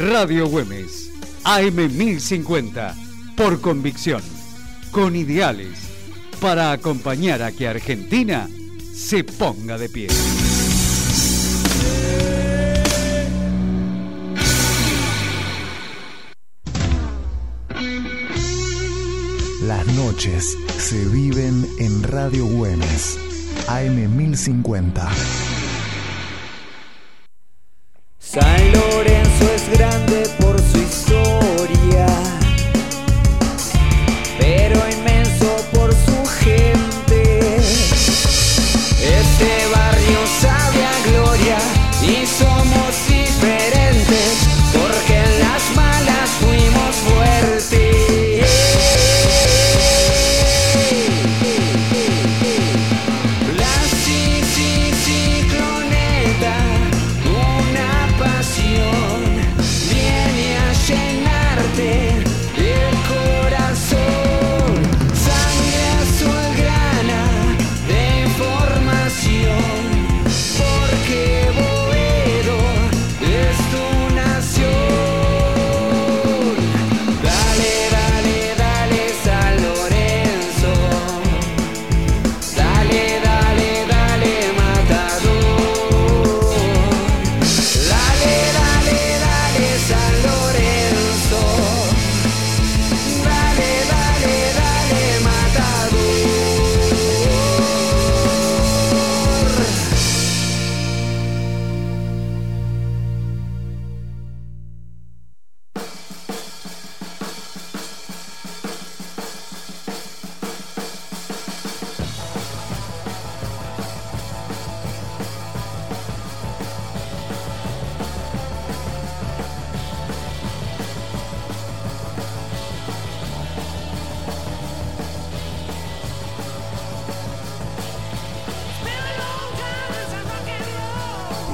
Radio Güemes, AM1050, por convicción, con ideales, para acompañar a que Argentina se ponga de pie. Las noches se viven en Radio Güemes, AM1050. San Lorenzo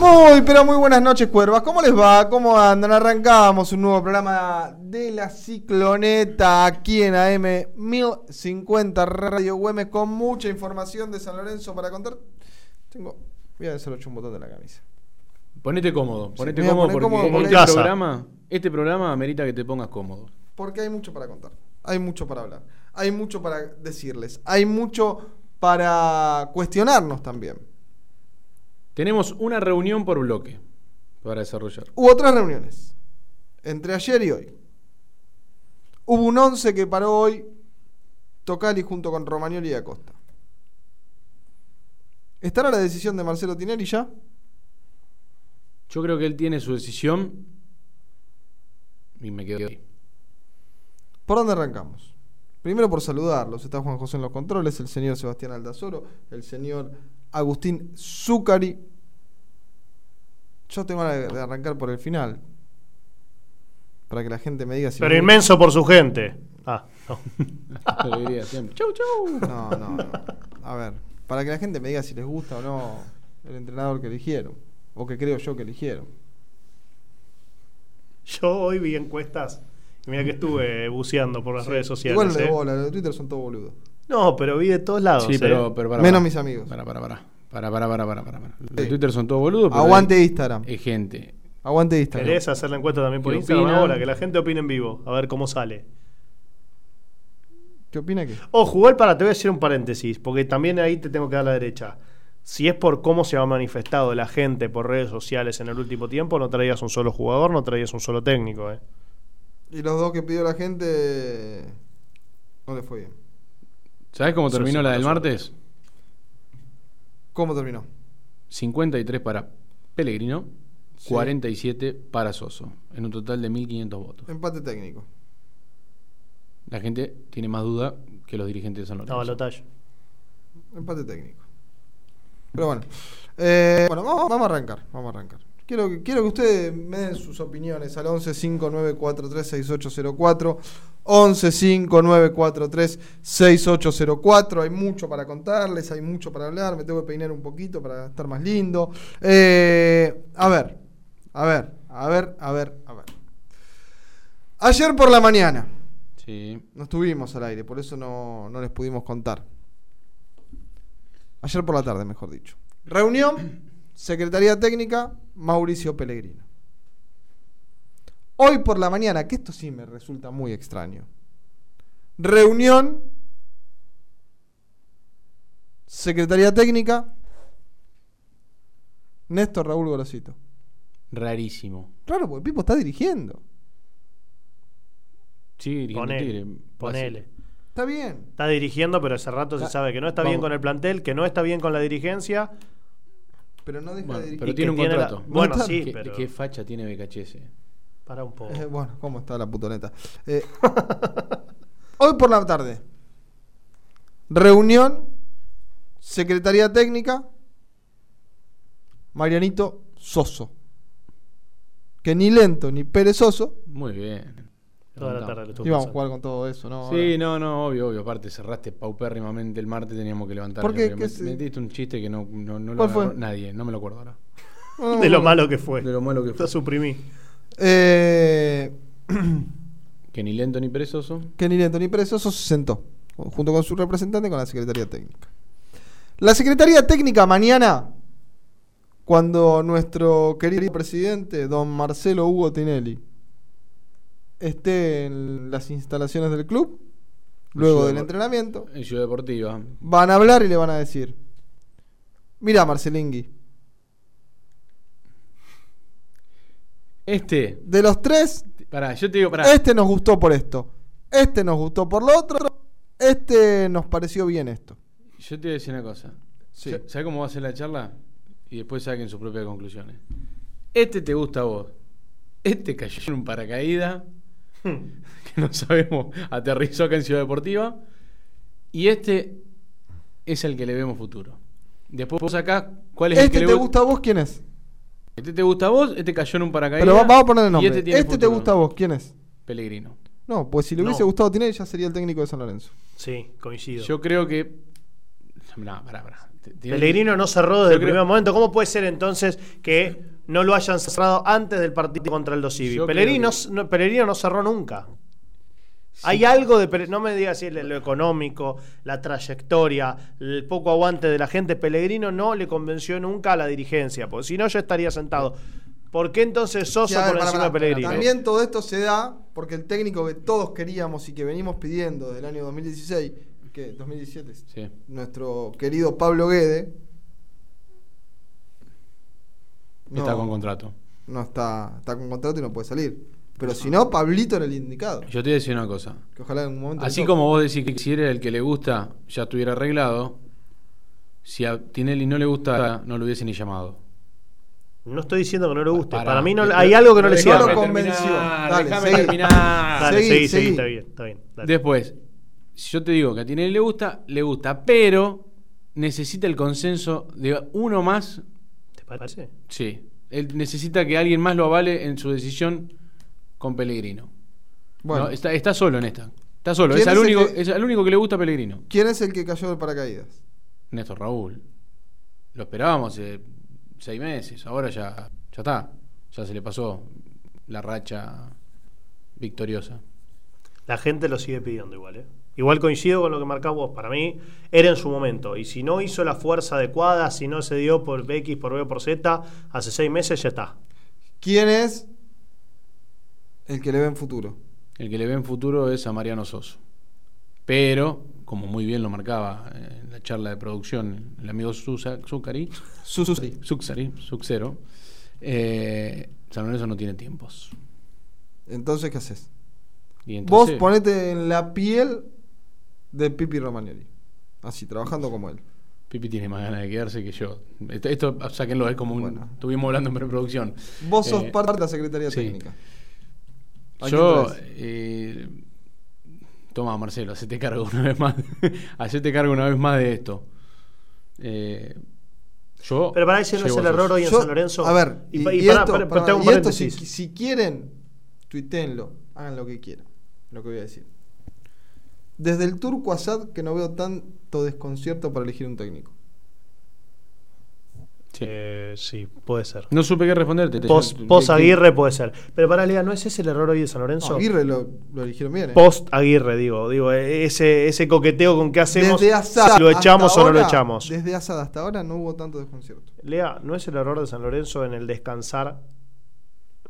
Muy, pero muy buenas noches, cuervas. ¿Cómo les va? ¿Cómo andan? Arrancamos un nuevo programa de la Cicloneta aquí en AM 1050 Radio Güemes con mucha información de San Lorenzo para contar. Tengo. Voy a desarrollar un botón de la camisa. Ponete cómodo, ponete cómodo porque cómodo este, programa, este programa amerita que te pongas cómodo. Porque hay mucho para contar. Hay mucho para hablar. Hay mucho para decirles. Hay mucho para cuestionarnos también. Tenemos una reunión por bloque para desarrollar. Hubo otras reuniones. Entre ayer y hoy. Hubo un 11 que paró hoy Tocali junto con Romagnoli y Acosta. ¿Estará la decisión de Marcelo Tinelli ya? Yo creo que él tiene su decisión y me quedo ahí. ¿Por dónde arrancamos? Primero por saludarlos. Está Juan José en los controles, el señor Sebastián Aldazoro, el señor Agustín Zucari. Yo tengo de arrancar por el final. Para que la gente me diga si... Pero me- inmenso por su gente. Ah, no. Lo diría siempre. Chau, chau. No, no, no. A ver, para que la gente me diga si les gusta o no el entrenador que eligieron. O que creo yo que eligieron. Yo hoy vi encuestas. Y mira que estuve buceando por las redes sociales. Igual de ¿eh? bola, los de Twitter son todos boludos. No, pero vi de todos lados. Sí, ¿eh? pero, pero para, Menos para. mis amigos. Para, para, para. Para, para, para, para, para. Los de Sí. Twitter son todos boludos. pero Aguante hay- Instagram. hay gente. Aguante Instagram. ¿Querés hacer la encuesta también por ¿Qué Instagram opinan? ahora? Que la gente opine en vivo. A ver cómo sale. ¿Qué opina que? Ojo, igual para, te voy a decir un paréntesis, porque también ahí te tengo que dar la derecha. Si es por cómo se ha manifestado la gente por redes sociales en el último tiempo, no traías un solo jugador, no traías un solo técnico. ¿eh? Y los dos que pidió la gente. No le fue bien. ¿Sabes cómo terminó la del martes? ¿Cómo terminó? 53 para Pellegrino, Sí. 47 para Soso, en un total de 1500 votos. Empate técnico. La gente tiene más duda que los dirigentes de San Lorenzo. balotaje. Empate técnico. Pero bueno. Eh, bueno, vamos, vamos a arrancar. Vamos a arrancar. Quiero, que- quiero que ustedes me den sus opiniones al 11 5943 6804. 11 5943 6804. Hay mucho para contarles, hay mucho para hablar. Me tengo que peinar un poquito para estar más lindo. Eh, a ver, a ver, a ver, a ver, a ver. Ayer por la mañana. Sí. No estuvimos al aire, por eso no, no les pudimos contar. Ayer por la tarde, mejor dicho. Reunión, Secretaría Técnica, Mauricio Pellegrino. Hoy por la mañana, que esto sí me resulta muy extraño. Reunión. Secretaría Técnica. Néstor Raúl Gorosito. Rarísimo. Claro, porque Pipo está dirigiendo. Sí, dirigiendo Ponele, Tigre. ponele. Está bien. Está dirigiendo, pero hace rato se sabe que no está vamos. bien con el plantel, que no está bien con la dirigencia. Pero no deja Bueno, de dirigir. pero tiene un tiene la- contrato. Bueno, sí, ¿Qué, pero. qué facha tiene BKHS? Para un poco. Eh, bueno, ¿cómo está la putoneta? Eh, hoy por la tarde. Reunión. Secretaría Técnica. Marianito Soso. Que ni lento ni perezoso. Muy bien. Toda la tarde le estuvo Íbamos a jugar con todo eso, ¿no? Sí, no, no, obvio, obvio. Aparte, cerraste paupérrimamente el martes, teníamos que levantar. ¿Por qué? Me- ¿Qué se- Metiste un chiste que no, no, no lo ¿Cuál fue? nadie, no me lo acuerdo ahora. No, De lo malo que fue. De lo malo que fue. Lo suprimí. Eh, Que ni lento ni perezoso. que ni lento ni perezoso se sentó. Junto con su representante con la Secretaría Técnica. La Secretaría Técnica mañana, cuando nuestro querido presidente, don Marcelo Hugo Tinelli, esté en las instalaciones del club, luego Ciudad del entrenamiento, En Ciudad Deportiva. van a hablar y le van a decir, mira Marcelingui, Este, de los tres, pará, yo te digo, pará. este nos gustó por esto, este nos gustó por lo otro, este nos pareció bien esto. Yo te voy a decir una cosa. Sí. ¿Sabes cómo va a ser la charla? Y después saquen sus propias conclusiones. Este te gusta a vos. Este cayó en un paracaídas. que no sabemos, aterrizó acá en Ciudad Deportiva. Y este es el que le vemos futuro. Después vos acá, ¿cuál es el ¿Este que te le gusta a vos? ¿Quién es? Este te gusta a vos, este cayó en un paracaídas. Pero va- vamos a ponerle y nombre. Este, Este, te gusta a vos, ¿quién es? Pellegrino. No, pues si le No. hubiese gustado Tinelli ya sería el técnico de San Lorenzo. Sí, coincido. Yo creo que. No, pará, pará. Pellegrino no cerró desde Yo el creo- primer momento. ¿Cómo puede ser entonces que no lo hayan cerrado antes del partido contra el Dosivi? Creo no, Pellegrino no cerró nunca. Hay algo de. No me digas si es lo económico, la trayectoria, el poco aguante de la gente. Pellegrino no le convenció nunca a la dirigencia, porque si no, ya estaría sentado. ¿Por qué entonces Sosa Sí, por encima de Pellegrino? También todo esto se da porque el técnico que todos queríamos y que venimos pidiendo del año 2016, que 2017, Sí. nuestro querido Pablo Guede, no, Está con contrato. no está, está con contrato y no puede salir. Pero si no, Pablito era el indicado. Yo te voy a decir una cosa. Que ojalá en un momento. Así como vos decís que si eres el que le gusta, ya estuviera arreglado. Si a Tinelli no le gusta, no lo hubiese ni llamado. No estoy diciendo que no le guste. Para mí no, hay algo que no le No cierra. lo terminar, convenció. Dale, déjame seguí. terminar. Dale, Seguí, seguí, seguí, seguí. está bien, está bien. dale. Después, si yo te digo que a Tinelli le gusta, le gusta, pero necesita el consenso de uno más. ¿Te parece? Sí. Él necesita que alguien más lo avale en su decisión con Pellegrino. Bueno, No, está, está solo en esta. Está solo. ¿Quién Es al, es el único, que- es al único que le gusta a Pellegrino. ¿quién es el que cayó del paracaídas? Néstor Raúl. Lo esperábamos hace seis meses. Ahora ya, ya está. Ya se le pasó la racha victoriosa. La gente lo sigue pidiendo igual, ¿eh? Igual coincido con lo que marcás vos. Para mí era en su momento. Y si no hizo la fuerza adecuada, si no se dio por X, por B, por Z, hace seis meses ya está. ¿Quién es el que le ve en futuro? El que le ve en futuro es a Mariano Soso. Pero, como muy bien lo marcaba eh, en la charla de producción el amigo Susuri. Zuxari, Zuxero, eh, San Lorenzo no tiene tiempos. Entonces, ¿qué haces? Y Vos ponete en la piel de Pipi Romagnoli. Así, trabajando como él. Pipi tiene más ganas de quedarse que yo. Esto, esto sáquenlo, es como un. Bueno. Estuvimos hablando en preproducción. Vos sos Eh, parte de la Secretaría sí. Técnica. ¿A Yo. eh, toma, Marcelo, hacete cargo una vez más. hacete cargo una vez más de esto. Eh, yo. Pero para ese no es el error hoy en Yo- San Lorenzo. A ver, y, pa- y pará, esto, hago un y esto si, si quieren, tuiteenlo, hagan lo que quieran. Lo que voy a decir. Desde el Turco Asad que no veo tanto desconcierto para elegir un técnico. Sí. Eh, sí, puede ser. No supe qué responderte. te- Post, Aguirre puede ser. Pero para Lea, ¿no es ese el error hoy de San Lorenzo? No, Aguirre lo, lo eligieron bien. ¿eh? Post Aguirre, digo, digo, eh, ese, ese coqueteo con qué hacemos, Desde si lo echamos o no lo echamos. Desde Asad hasta ahora no hubo tanto desconcierto. Lea, ¿no es el error de San Lorenzo en el descansar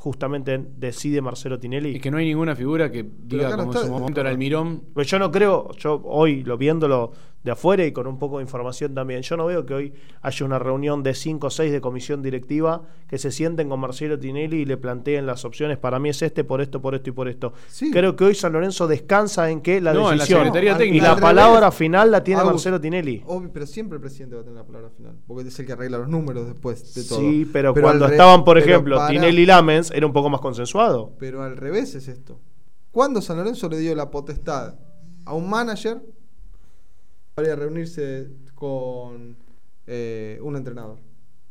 justamente decide Marcelo Tinelli. Es que no hay ninguna figura que diga como en su momento era Almirón. Pues yo no creo, yo hoy lo viéndolo de afuera y con un poco de información también, yo no veo que hoy haya una reunión de 5 o 6 de comisión directiva que se sienten con Marcelo Tinelli y le planteen las opciones. Para mí es este, por esto, por esto y por esto. Sí. Creo que hoy San Lorenzo descansa en que la No, en la decisión y la al palabra revés. final la tiene Agus, Marcelo Tinelli. Obvio, pero siempre el presidente va a tener la palabra final, porque es el que arregla los números después de todo. Sí, pero, cuando estaban, por ejemplo, para- Tinelli y Lamens, era un poco más consensuado. Pero al revés es esto. ¿Cuándo San Lorenzo le dio la potestad a un manager para ir a reunirse con eh, un entrenador?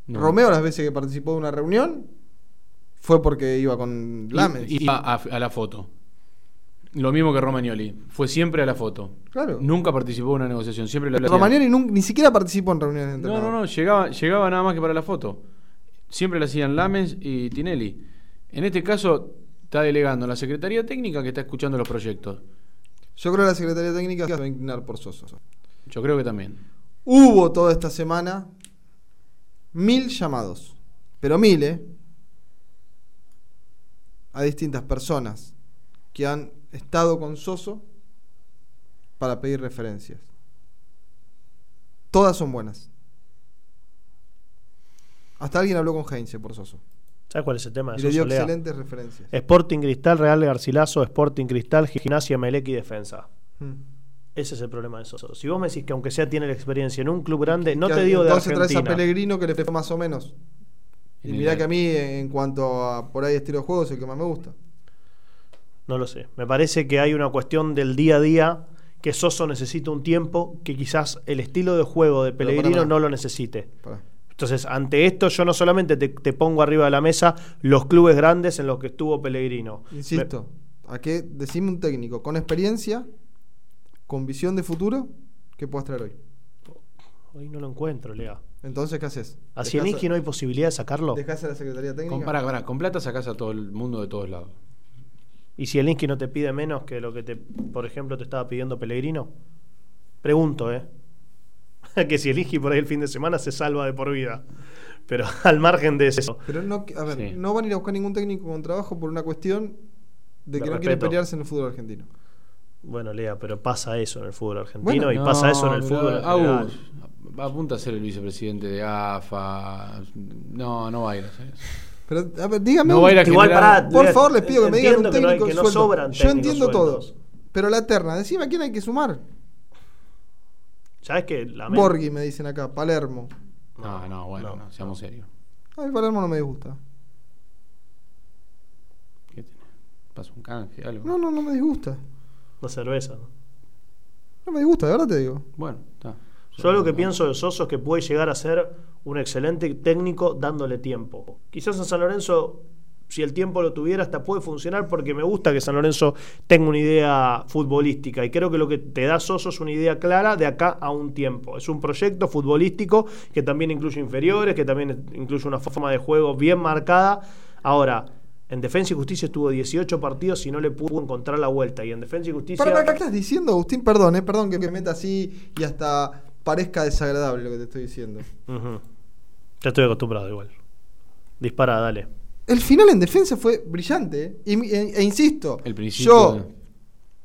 No. Romeo, las veces que participó de una reunión, fue porque iba con Lamens. Y, y a, la foto. Lo mismo que Romagnoli. Fue siempre a la foto. Claro. Nunca participó en una negociación. Siempre. Romagnoli ni siquiera participó en reuniones de No, entrenador. no, no. Llegaba, llegaba nada más que para la foto. Siempre lo hacían Lamens y Tinelli. En este caso, está delegando la Secretaría Técnica que está escuchando los proyectos. Yo creo que la Secretaría Técnica se va a inclinar por Soso. Yo creo que también. Hubo toda esta semana mil llamados, pero mil, ¿eh? A distintas personas que han estado con Soso para pedir referencias. Todas son buenas. Hasta alguien habló con Heinze por Soso. ¿Sabes cuál es el tema? de Y le dio Lea? excelentes referencias. Sporting Cristal, Real Garcilaso, Sporting Cristal, Gimnasia, Melec y Defensa. Mm. Ese es el problema de Soso. Si vos me decís que aunque sea tiene la experiencia en un club grande, no te digo de Entonces traes a Argentina. Pellegrino que le fue más o menos. Y el- mirá que a mí, en cuanto a por ahí estilo de juego, es el que más me gusta. No lo sé. Me parece que hay una cuestión del día a día que Soso necesita un tiempo que quizás el estilo de juego de Pellegrino no lo necesite. Entonces, ante esto, yo no solamente te, te pongo arriba de la mesa los clubes grandes en los que estuvo Pellegrino. Insisto, ¿a qué? Decime un técnico con experiencia, con visión de futuro, que puedas traer hoy. Hoy no lo encuentro, Lea. Entonces, ¿qué haces? ¿A Zielinski no hay posibilidad de sacarlo? ¿Dejás a la Secretaría Técnica? Con, pará, con plata sacás a todo el mundo de todos lados. ¿Y Zielinski no te pide menos que lo que, te, por ejemplo, te estaba pidiendo Pellegrino? Pregunto, ¿eh? que Zielinski por ahí el fin de semana se salva de por vida. Pero al margen de eso. Pero no, a ver, Sí. no van a ir a buscar ningún técnico con trabajo por una cuestión de De que no quieren pelearse en el fútbol argentino. Bueno, Lea, pero pasa eso en el fútbol argentino Bueno. y pasa eso en el fútbol Agus, apunta a ser el vicepresidente de AFA. No, no va a ir a hacer eso. Pero, a ver, dígame. No un- va a ir a Igual, pará, por favor, les pido que me digan un entiendo que no hay- técnico que no sobran Yo entiendo todo. sueldos. Pero la terna, decime a quién hay que sumar. ¿Sabes qué? La Borghi, me dicen acá, Palermo. No, no, bueno, no, no, seamos serios. A mí Palermo no me disgusta. ¿Qué tiene? ¿Pasa un canje, algo? No, no, no me disgusta. Cerveza. ¿no? No me disgusta, de verdad te digo. Bueno, está. Yo lo que pienso de Soso es que puede llegar a ser un excelente técnico dándole tiempo. Quizás en San Lorenzo, si el tiempo lo tuviera, hasta puede funcionar porque me gusta que San Lorenzo tenga una idea futbolística y creo que lo que te da Soso es una idea clara de acá a un tiempo. Es un proyecto futbolístico que también incluye inferiores, que también incluye una forma de juego bien marcada. Ahora, en Defensa y Justicia estuvo 18 partidos y no le pudo encontrar la vuelta. Y en Defensa y Justicia... ¿Para qué estás diciendo, Agustín? Perdón, eh, perdón que me meta así y hasta parezca desagradable lo que te estoy diciendo. Ya estoy acostumbrado igual. Dispara, dale. El final en defensa fue brillante. eh. Y, e, e insisto, El principio yo.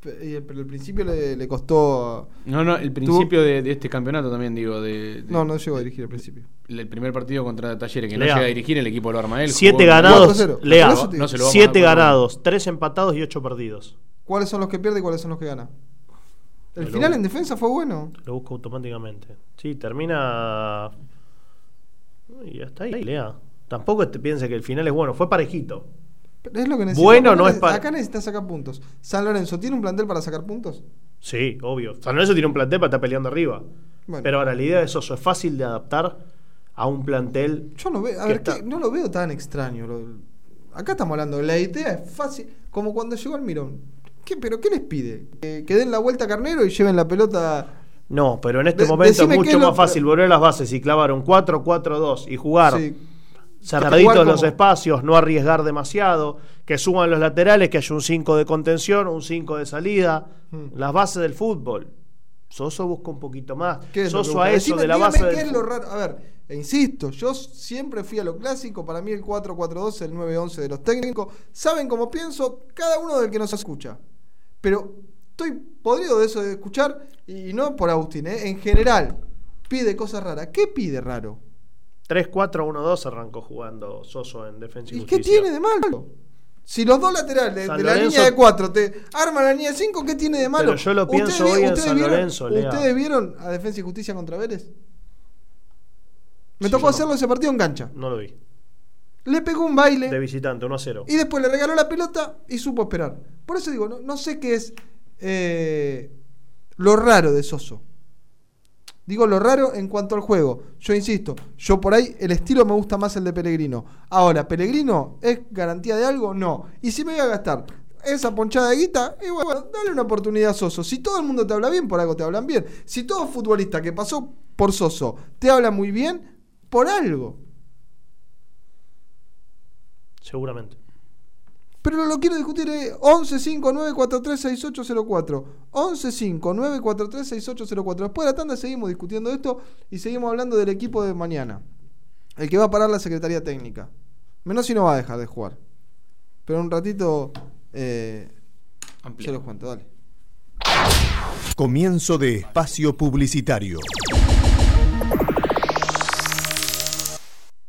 Eh, Pero el principio le, le costó. No, no, el principio de, de este campeonato también, digo, de, de- No, no llegó a dirigir al principio. el primer partido contra Talleres, que Lea. no llega a dirigir, el equipo lo arma él. Siete ganados, 4-0. Lea. No se lo siete ganados, tres empatados y ocho perdidos. ¿Cuáles son los que pierde y cuáles son los que gana? El final en defensa fue bueno. Lo busco automáticamente. Sí, termina. Y hasta ahí, Lea. Tampoco te piense que el final es bueno, fue parejito. Es lo que necesitamos. Bueno, no es pa- Acá necesitas sacar puntos. San Lorenzo, ¿tiene un plantel para sacar puntos? Sí, obvio. San Lorenzo tiene un plantel para estar peleando arriba. Bueno. Pero ahora la idea de Soso es fácil de adaptar a un plantel. Yo no veo, a ver, no lo veo tan extraño. lo- acá estamos hablando, la idea es fácil, como cuando llegó el Mirón. ¿Qué, ¿Pero qué les pide? ¿Que, que den la vuelta a Carnero y lleven la pelota? No, pero en este De- momento es mucho es lo- más fácil volver a las bases y clavar un 4-4-2 y jugar Sí, cerraditos los espacios, no arriesgar demasiado, que suban los laterales, que haya un 5 de contención, un 5 de salida, Hmm. las bases del fútbol. Soso busca un poquito más. ¿Qué es lo que Soso a eso Decime- de la base del es lo raro. A ver, e insisto, yo siempre fui a lo clásico. Para mí el 4-4-2, el 9-11 de los técnicos. Saben cómo pienso cada uno del que nos escucha. Pero estoy podrido de eso de escuchar. Y no por Agustín, ¿eh? en general. Pide cosas raras. ¿Qué pide raro? 3-4-1-2 arrancó jugando Soso en Defensa y, ¿Y qué tiene de malo? Si los dos laterales de, San de la Lorenzo- línea de 4 te arman la línea de 5, ¿qué tiene de malo? Pero yo lo pienso hoy en San vieron, Lorenzo, Lea. ¿Ustedes vieron a Defensa y Justicia contra Vélez? Me Sí, tocó no. hacerlo ese partido en cancha. No lo vi. Le pegó un baile De visitante, 1-0. y después le regaló la pelota y supo esperar. Por eso digo, no, no sé qué es eh, lo raro de Soso. Digo lo raro en cuanto al juego. Yo insisto, yo por ahí el estilo me gusta más el de Pellegrino. Ahora, ¿Pellegrino es garantía de algo? No. Y si me voy a gastar esa ponchada de guita, y bueno, dale una oportunidad a Soso. Si todo el mundo te habla bien, por algo te hablan bien. Si todo futbolista que pasó por Soso te habla muy bien, por algo. Seguramente. Pero no lo quiero discutir. Eh. 11 5 9 4 3 6 8 0 4. 11 5 9 4 3 6 8 0 4. Después de la tanda seguimos discutiendo esto y seguimos hablando del equipo de mañana. El que va a parar la Secretaría Técnica. Menos si no va a dejar de jugar. Pero un ratito eh, se los cuento, dale. Comienzo de espacio publicitario.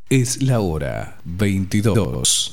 Es la hora 22,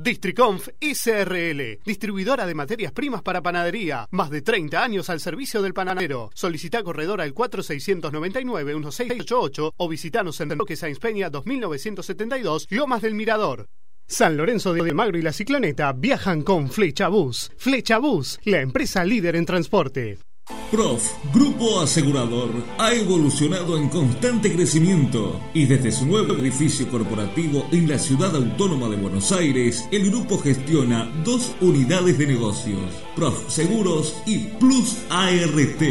Districonf ICRL, distribuidora de materias primas para panadería. Más de 30 años al servicio del panadero. Solicita corredor al 4699-1688 o visitanos en Roque Sáenz Peña 2972, Lomas del Mirador. San Lorenzo de Magro y la Cicloneta viajan con Flecha Bus. Flecha Bus, la empresa líder en transporte. Prof, Grupo Asegurador, ha evolucionado en constante crecimiento y desde su nuevo edificio corporativo en la ciudad autónoma de Buenos Aires, el grupo gestiona dos unidades de negocios, Prof Seguros y Plus ART.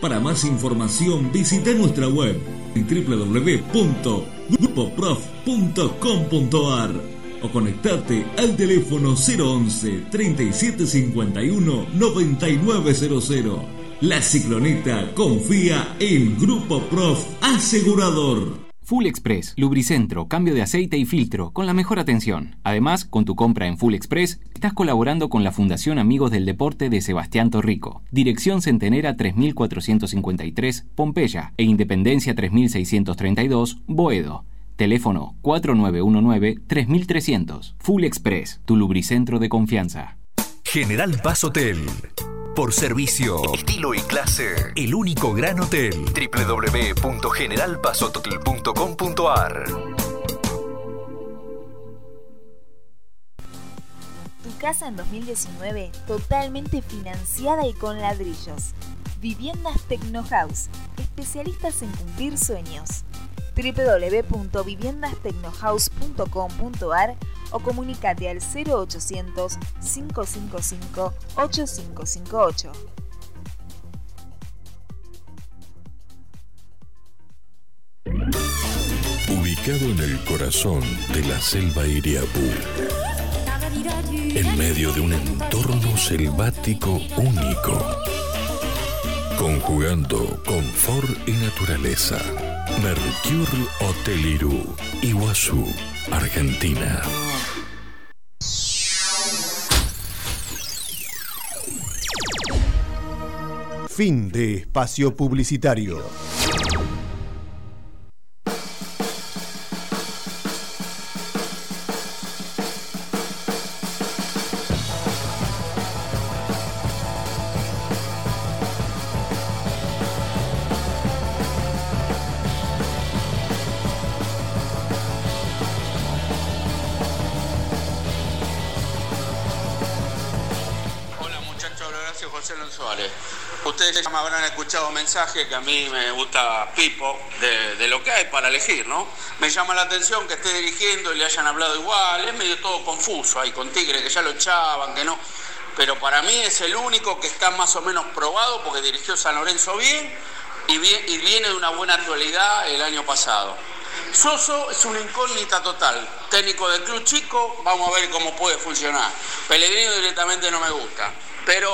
Para más información visita nuestra web en www.grupoprof.com.ar o conectate al teléfono 011 3751 9900. La cicloneta confía en Grupo Prof Asegurador. Full Express, lubricentro, cambio de aceite y filtro, con la mejor atención. Además, con tu compra en Full Express, estás colaborando con la Fundación Amigos del Deporte de Sebastián Torrico. Dirección Centenera 3453, Pompeya, e Independencia 3632, Boedo. Teléfono 4919-3300. Full Express, tu lubricentro de confianza. General Paz Hotel. Por servicio, estilo y clase, el único gran hotel. www.generalpazhotel.com.ar Tu casa en 2019 totalmente financiada y con ladrillos. Viviendas Tecnohouse, especialistas en cumplir sueños. www.viviendastecnohouse.com.ar o comunicate al 0800 555 8558. Ubicado en el corazón de la selva Iriapú, en medio de un entorno selvático único, conjugando confort y naturaleza. Mercure Hotel Irú, Iguazú, Argentina. Fin de espacio publicitario. Que a mí me gusta Pipo, de, de lo que hay para elegir, ¿no? Me llama la atención que esté dirigiendo y le hayan hablado igual, es medio todo confuso ahí con Tigre, que ya lo echaban, que no. Pero para mí es el único que está más o menos probado porque dirigió San Lorenzo bien y, bien, y viene de una buena actualidad el año pasado. Soso es una incógnita total. Técnico del club chico, vamos a ver cómo puede funcionar. Pellegrino directamente no me gusta. Pero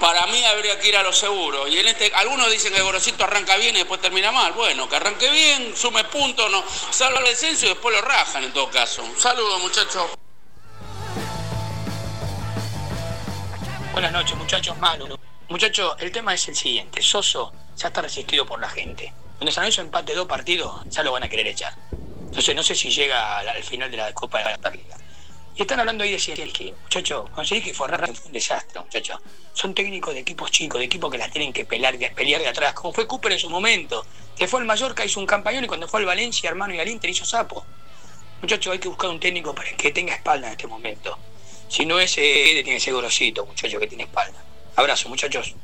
para mí habría que ir a lo seguro. Y en este, algunos dicen que Gorosito arranca bien y después termina mal. Bueno, que arranque bien, sume puntos, no, salva el descenso y después lo rajan en todo caso. Un saludo, muchachos. Buenas noches, muchachos. Manu. Muchachos, el tema es el siguiente. Soso ya está resistido por la gente. Cuando San Lorenzo empate dos partidos, ya lo van a querer echar. Entonces, no sé si llega al final de la Copa de la Liga. Y están hablando ahí de Sielski. Muchachos, conseguí que fue un desastre, muchachos. Son técnicos de equipos chicos, de equipos que las tienen que pelear, de, pelear de atrás. Como fue Cooper en su momento. Que fue el Mallorca, hizo un campañón y cuando fue al Valencia, hermano, y al Inter hizo sapo. Muchachos, hay que buscar un técnico para que tenga espalda en este momento. Si no es eh, tiene que ser Gorosito, muchacho, que tiene espalda. Abrazo, muchachos.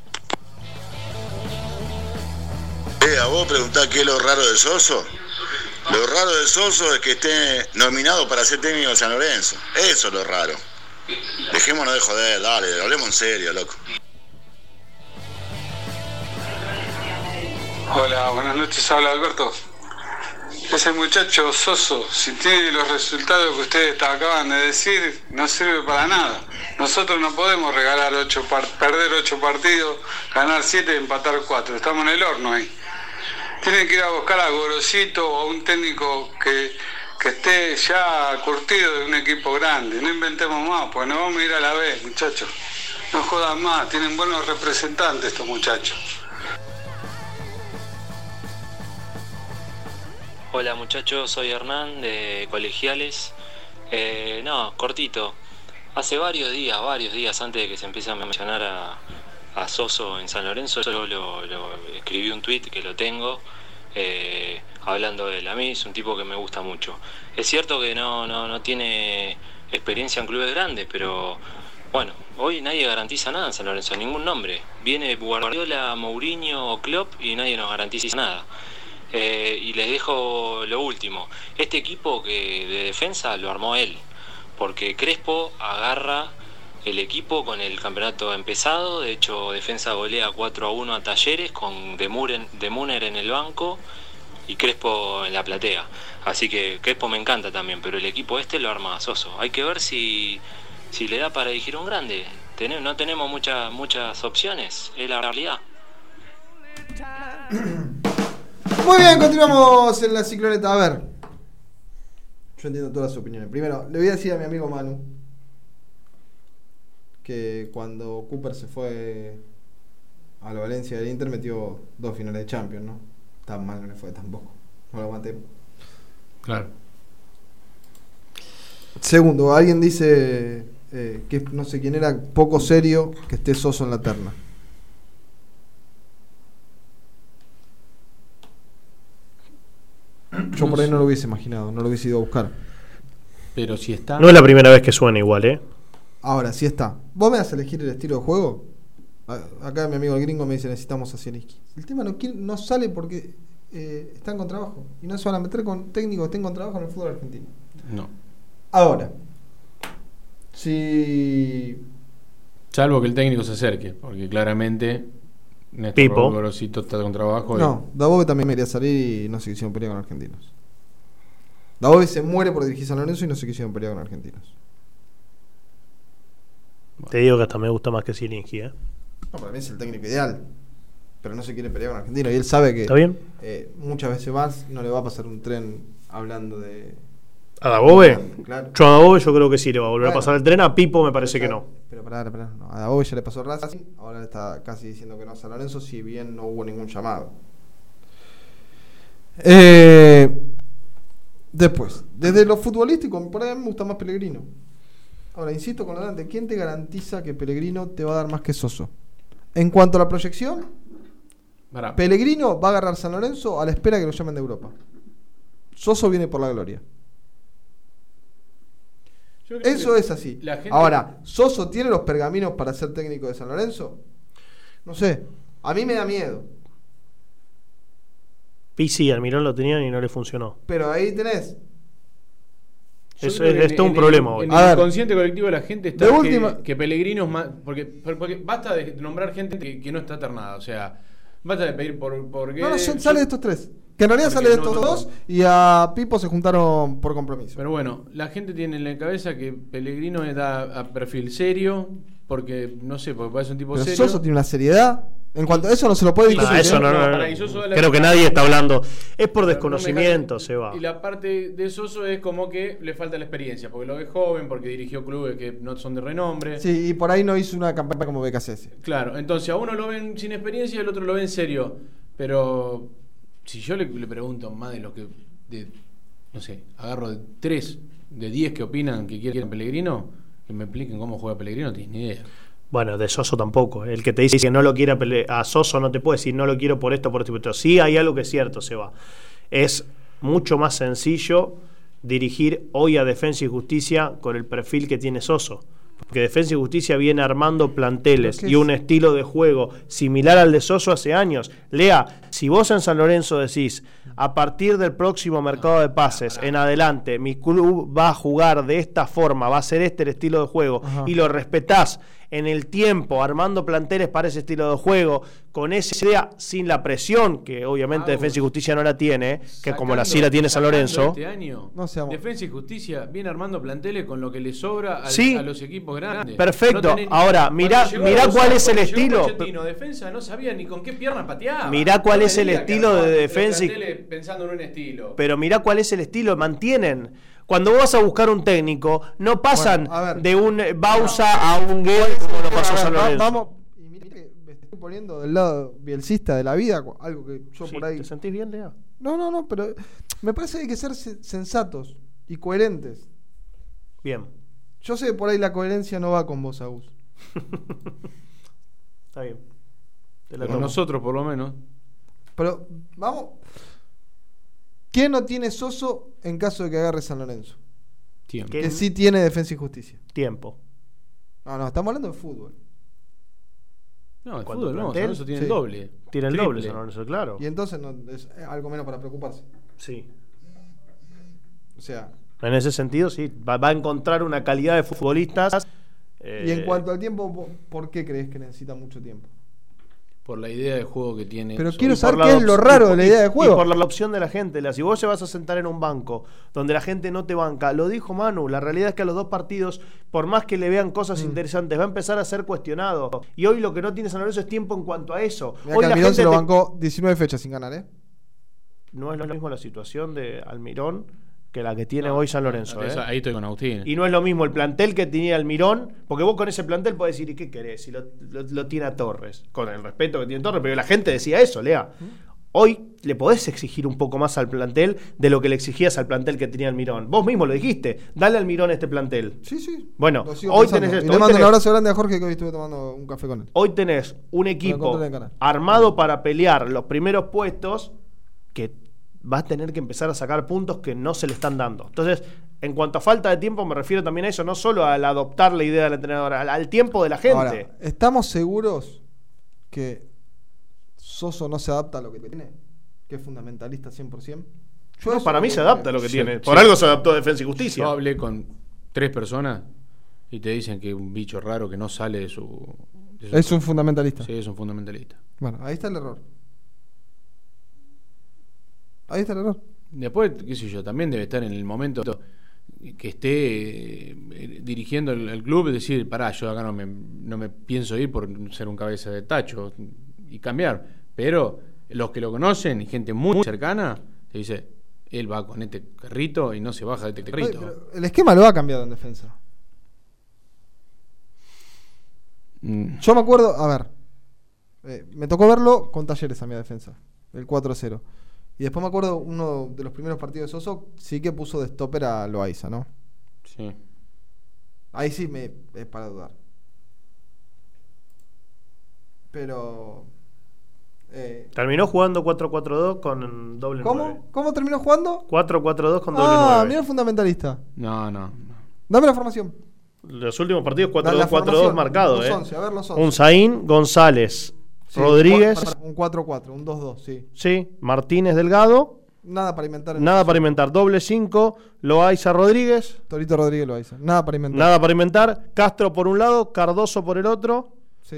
Eh, a vos preguntás qué es lo raro de Soso. Lo raro de Soso es que esté nominado para ser técnico de San Lorenzo. Eso es lo raro. Dejémonos de joder, dale, hablemos en serio, loco. Hola, buenas noches, habla Alberto. Ese muchacho Soso, si tiene los resultados que ustedes acaban de decir, no sirve para nada. Nosotros no podemos regalar ocho perder ocho partidos, ganar siete y empatar cuatro. Estamos en el horno ahí. Tienen que ir a buscar a Gorosito o a un técnico que, que esté ya curtido de un equipo grande. No inventemos más, pues no vamos a ir a la vez, muchachos. No jodan más, tienen buenos representantes estos muchachos. Hola muchachos, soy Hernán de Colegiales. Eh, no, cortito. Hace varios días, varios días antes de que se empiece a mencionar a, a Soso en San Lorenzo, yo lo, lo- escribí un tweet que lo tengo eh, hablando de él. A mí es un tipo que me gusta mucho. Es cierto que no, no, no tiene experiencia en clubes grandes, pero bueno, hoy nadie garantiza nada en San Lorenzo, ningún nombre. Viene Guardiola, Mourinho o Klopp y nadie nos garantiza nada. Eh, y les dejo lo último. Este equipo que de defensa lo armó él, porque Crespo agarra el equipo con el campeonato empezado. De hecho, defensa golea 4 a 1 a Talleres con De Muner en el banco y Crespo en la platea. Así que Crespo me encanta también, pero el equipo este lo arma Soso. Hay que ver si, si le da para elegir un grande. Tene- no tenemos muchas muchas opciones, es la realidad. Muy bien, continuamos en la cicloneta. A ver. Yo entiendo todas las opiniones. Primero, le voy a decir a mi amigo Manu que cuando Cooper se fue a la Valencia del Inter metió dos finales de Champions, ¿no? Tan mal no le fue tampoco. No lo aguanté. Claro. Segundo, alguien dice eh, que no sé quién era, poco serio, que esté Soso en la terna. Yo por ahí no lo hubiese imaginado, no lo hubiese ido a buscar. Pero si está. No es la primera vez que suena igual, ¿eh? Ahora, sí está. ¿Vos me vas a elegir el estilo de juego? Acá mi amigo el gringo me dice necesitamos a Zielinski. El tema no, no sale porque eh, están con trabajo. Y no se van a meter con técnicos que estén con trabajo en el fútbol argentino. No. Ahora, si Salvo que el técnico se acerque, porque claramente Néstor Gorosito está con trabajo. y- No, Dabove también quería salir y no se quisieron pelear con argentinos. Dabove se muere por dirigir San Lorenzo y no se quisieron pelear con argentinos. Te digo que hasta me gusta más que Zielinski, ¿eh? No, para mí es el técnico ideal. Pero no se quiere pelear con argentinos. Y él sabe que ¿Está bien? eh, muchas veces más no le va a pasar un tren hablando de. ¿A Dabove? Claro. Yo a Dabove yo creo que sí le va a volver a pasar el tren. A Pipo me parece que no. Pero pará, pará, no. A Dabove ya le pasó Racing, ahora le está casi diciendo que no a San Lorenzo, si bien no hubo ningún llamado. Eh, después, desde lo futbolístico, por ahí me gusta más Pellegrino. Ahora, insisto con lo delante, ¿quién te garantiza que Pellegrino te va a dar más que Soso? En cuanto a la proyección, Pará. Pellegrino va a agarrar San Lorenzo a la espera que lo llamen de Europa. Soso viene por la gloria. Eso es así. la gente- Ahora, ¿Soso tiene los pergaminos para ser técnico de San Lorenzo? No sé. A mí me da miedo. Y sí, Almirón lo tenían y no le funcionó. Pero ahí tenés. Es, es- que es en- todo un problema hoy. En A el ver. inconsciente colectivo de la gente está De que, última- que Pellegrino es más. Porque, porque basta de nombrar gente que, que no está ternada. O sea, basta de pedir por. por No, no, sale de estos tres. Que en realidad sale de estos no. dos y a Pipo se juntaron por compromiso. Pero bueno, la gente tiene en la cabeza que Pellegrino da a perfil serio. Porque, no sé, porque parece un tipo Pero serio. Soso tiene una seriedad. En cuanto a eso no se lo puede Sí, discutir. Ah, eso ¿eh? no, no, No, no. para Creo que nadie está hablando. Es por desconocimiento, no se va. Y la parte de Soso es como que le falta la experiencia, porque lo ve joven, porque dirigió clubes que no son de renombre. Sí, y por ahí no hizo una campaña como BKCS. Claro, entonces a uno lo ven sin experiencia y al otro lo ven serio. Pero si yo le, le pregunto más de lo que. De, no sé, agarro de tres de 10 que opinan que quieren Pellegrino, que me expliquen cómo juega Pellegrino, no tienes ni idea. Bueno, de Soso tampoco. El que te dice que no lo quiere a, Soso no te puede decir no lo quiero por esto, por esto, por esto. Sí hay algo que es cierto, se va. Es mucho más sencillo dirigir hoy a Defensa y Justicia con el perfil que tiene Soso. Porque Defensa y Justicia viene armando planteles Pero ¿qué y un estilo de juego similar al de Soso hace años. Lea, si vos en San Lorenzo decís, a partir del próximo mercado de pases en adelante, mi club va a jugar de esta forma, va a ser este el estilo de juego, Ajá. y lo respetás en el tiempo, armando planteles para ese estilo de juego, con esa idea, sin la presión, que obviamente Ah, Defensa y Justicia no la tiene, que como la sí la tiene San Lorenzo. Este año, No seamos- Defensa y Justicia viene armando planteles con lo que le sobra al- Sí. a los equipos grandes. Perfecto. tenés Ahora, mirá- mirá cuál es el estilo. Defensa no sabía ni con qué pierna pateaba. Mirá cuál No es el estilo de defensa y- Pensando en un estilo. Pero mirá cuál es el estilo, mantienen. Cuando vos vas a buscar un técnico, no pasan Bueno, de un Bausa a un Guedes como lo pasó San Lorenzo. Vamos. Y mira que me estoy poniendo del lado bielcista de la vida, algo que yo Sí, por ahí. ¿Te sentís bien, Lea? No, no, no, pero me parece que hay que ser se- sensatos y coherentes. Bien. Yo sé que por ahí la coherencia no va con vos, Agus. Está bien. Te la Con tomo. nosotros, por lo menos. Pero vamos. ¿Quién no tiene Soso en caso de que agarre San Lorenzo? Tiempo. Que sí tiene defensa y justicia. Tiempo. No, no, estamos hablando de fútbol. No, el ¿Cuánto fútbol no, San? Lorenzo tiene Sí. el doble. Tiene el Triple. doble San Lorenzo, claro. Y entonces no, es algo menos para preocuparse. Sí. O sea, En ese sentido, sí. Va, va a encontrar una calidad de futbolistas. y en eh, cuanto al tiempo, ¿po- ¿por qué crees que necesita mucho tiempo? Por la idea de juego que tiene. Pero quiero y saber qué es lo raro y- de la y- idea de y juego. por la, la opción de la gente. La- Si vos se vas a sentar en un banco donde la gente no te banca, lo dijo Manu, la realidad es que a los dos partidos, por más que le vean Mm. cosas interesantes, va a empezar a ser cuestionado. Y hoy lo que no tiene San Lorenzo es tiempo en cuanto a eso. Mirá hoy que la Almirón se gente lo bancó 19 fechas sin ganar, ¿eh? No es lo mismo la situación de Almirón que la que tiene No, hoy San Lorenzo. eso- ¿eh? Ahí estoy con Agustín. Y no es lo mismo el plantel que tenía Almirón, porque vos con ese plantel podés decir, ¿y qué querés? Si lo, lo- lo tiene a Torres, con el respeto que tiene Torres, pero la gente decía eso, Lea. Hoy le podés exigir un poco más al plantel de lo que le exigías al plantel que tenía Almirón. Vos mismo lo dijiste, dale a Almirón este plantel. Sí, sí. Bueno, hoy pensando. tenés Y esto. le hoy mando un abrazo grande a Jorge que hoy estuve tomando un café con él. Hoy tenés un equipo armado para pelear los primeros puestos que va a tener que empezar a sacar puntos que no se le están dando. Entonces, en cuanto a falta de tiempo, me refiero también a eso, no solo al adoptar la idea del entrenador, al, al tiempo de la gente. Ahora, ¿estamos seguros que Soso no se adapta a lo que tiene? Que es fundamentalista 100%. Yo No, para mí se adapta a lo que Sí, tiene. sí. Por algo se adaptó a Defensa y Justicia. Yo hablé con tres personas y te dicen que es un bicho raro que no sale de su. de su- Es un fundamentalista. Sí, es un fundamentalista. Bueno, ahí está el error. Ahí está el error. Después, qué sé yo, también debe estar en el momento que esté eh, dirigiendo el, el club y decir, pará, yo acá no me, no me pienso ir por ser un cabeza de tacho y cambiar. Pero los que lo conocen y gente muy cercana, te dice, él va con este carrito y no se baja de este carrito. el esquema lo ha cambiado en defensa. Mm. Yo me acuerdo, a ver, eh, me tocó verlo con talleres a mi defensa, el 4-0. Y después me acuerdo uno de los primeros partidos de Soso, sí que puso de stopper a Loaiza, ¿no? Sí. Ahí sí me es para dudar. Pero. eh, Terminó jugando 4-4-2 con doble 9. ¿Cómo? ¿Cómo terminó jugando? 4-4-2 con doble Ah, 9. mira el fundamentalista. No, no. Dame la formación. Los últimos partidos Da la 4-2-4-2 formación, marcado, los ¿eh? 11, a ver los 11. Un Zain, González, Sí, Rodríguez. Un 4-4, un 2-2, sí. Sí, Martínez Delgado. Nada para inventar. en- Nada para inventar. Doble 5, Loaiza Rodríguez. Torito Rodríguez lo hizo. Nada para inventar. Nada para inventar. Castro por un lado, Cardoso por el otro.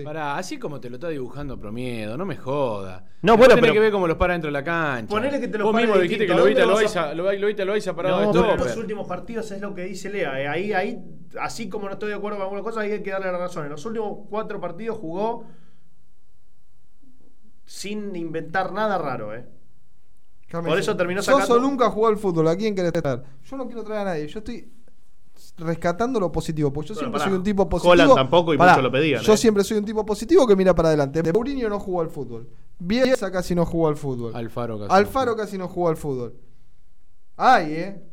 Pará, así como te lo está dibujando Promiedo, no me joda. No, bueno, pero- que ver cómo los para dentro de la cancha. Ponele que te los Vos mismo dijiste que distinto. lo viste a ¿Dónde vas Loaiza, a- Loaiza parado No, de pero en stopper. los últimos partidos es lo que dice Lea. eh, Ahí, ahí, así como no estoy de acuerdo con alguna cosa, ahí hay que darle la razón. En los últimos cuatro partidos jugó sin inventar nada raro, ¿eh? Carmen Por eso terminó Soso sacando. nunca jugó al fútbol. ¿A quién querés traer? Yo no quiero traer a nadie. Yo estoy rescatando lo positivo. Porque yo Bueno, siempre pará. soy un tipo positivo. Holland tampoco y Pará, muchos lo pedían, Yo ¿eh? siempre soy un tipo positivo que mira para adelante. Mourinho no jugó al fútbol. Bielsa casi no jugó al fútbol. Alfaro casi. Alfaro casi no jugó al fútbol. Ay, eh.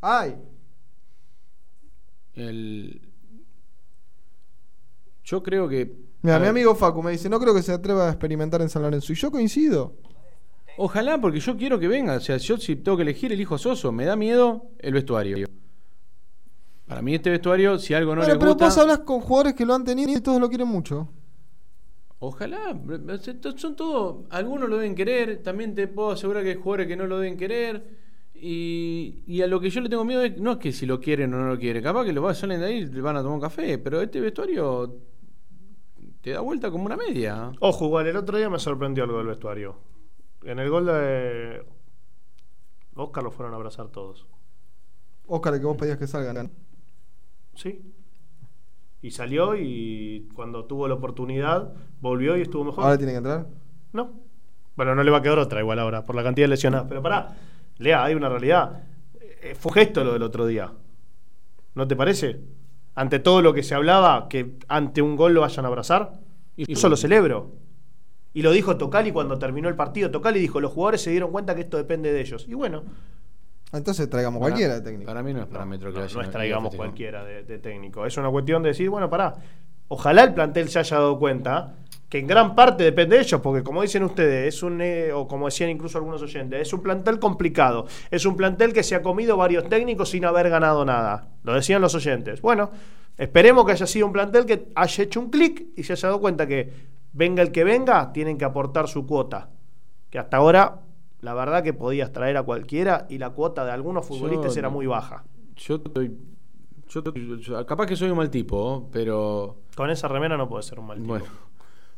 Ay. El... Yo creo que. Mira, mi amigo Facu me dice, no creo que se atreva a experimentar en San Lorenzo. Y yo coincido. Ojalá, porque yo quiero que venga. O sea, yo si tengo que elegir, elijo a Soso. Me da miedo el vestuario. Para mí, este vestuario, si algo no Bueno, le pero gusta. vos hablas con jugadores que lo han tenido y todos lo quieren mucho. Ojalá. Son todos. Algunos lo deben querer. También te puedo asegurar que hay jugadores que no lo deben querer. Y, y a lo que yo le tengo miedo es, no es que si lo quieren o no lo quieren. Capaz que lo va- salen de ahí y le van a tomar un café. Pero este vestuario te da vuelta como una media. Ojo, igual, el otro día me sorprendió algo del vestuario. En el gol de Oscar lo fueron a abrazar todos. Oscar, el que vos pedías que salgan. Sí. Y salió y cuando tuvo la oportunidad volvió y estuvo mejor. Ahora tiene que entrar. No. Bueno, no le va a quedar otra igual ahora, por la cantidad de lesionados. Pero pará, Lea, hay una realidad. Eh, fue gesto lo del otro día. ¿No te parece? Ante todo lo que se hablaba, que ante un gol lo vayan a abrazar. Y- Eso lo celebro. Y lo dijo Tocali cuando terminó el partido. Tocali dijo, los jugadores se dieron cuenta que esto depende de ellos. Y bueno, Entonces traigamos Para- cualquiera de técnico. Para mí no es parámetro que no, no a- es traigamos cualquiera de, de técnico. Es una cuestión de decir, bueno, pará. Ojalá el plantel se haya dado cuenta que en gran parte depende de ellos, porque como dicen ustedes, es un, eh, o como decían incluso algunos oyentes, es un plantel complicado. Es un plantel que se ha comido varios técnicos sin haber ganado nada. Lo decían los oyentes. Bueno, esperemos que haya sido un plantel que haya hecho un clic y se haya dado cuenta que venga el que venga, tienen que aportar su cuota. Que hasta ahora, la verdad que podías traer a cualquiera y la cuota de algunos futbolistas Yo- era muy baja. Yo estoy. Yo, yo- capaz que soy un mal tipo, pero. Con esa remera no puede ser un mal tipo. Bueno.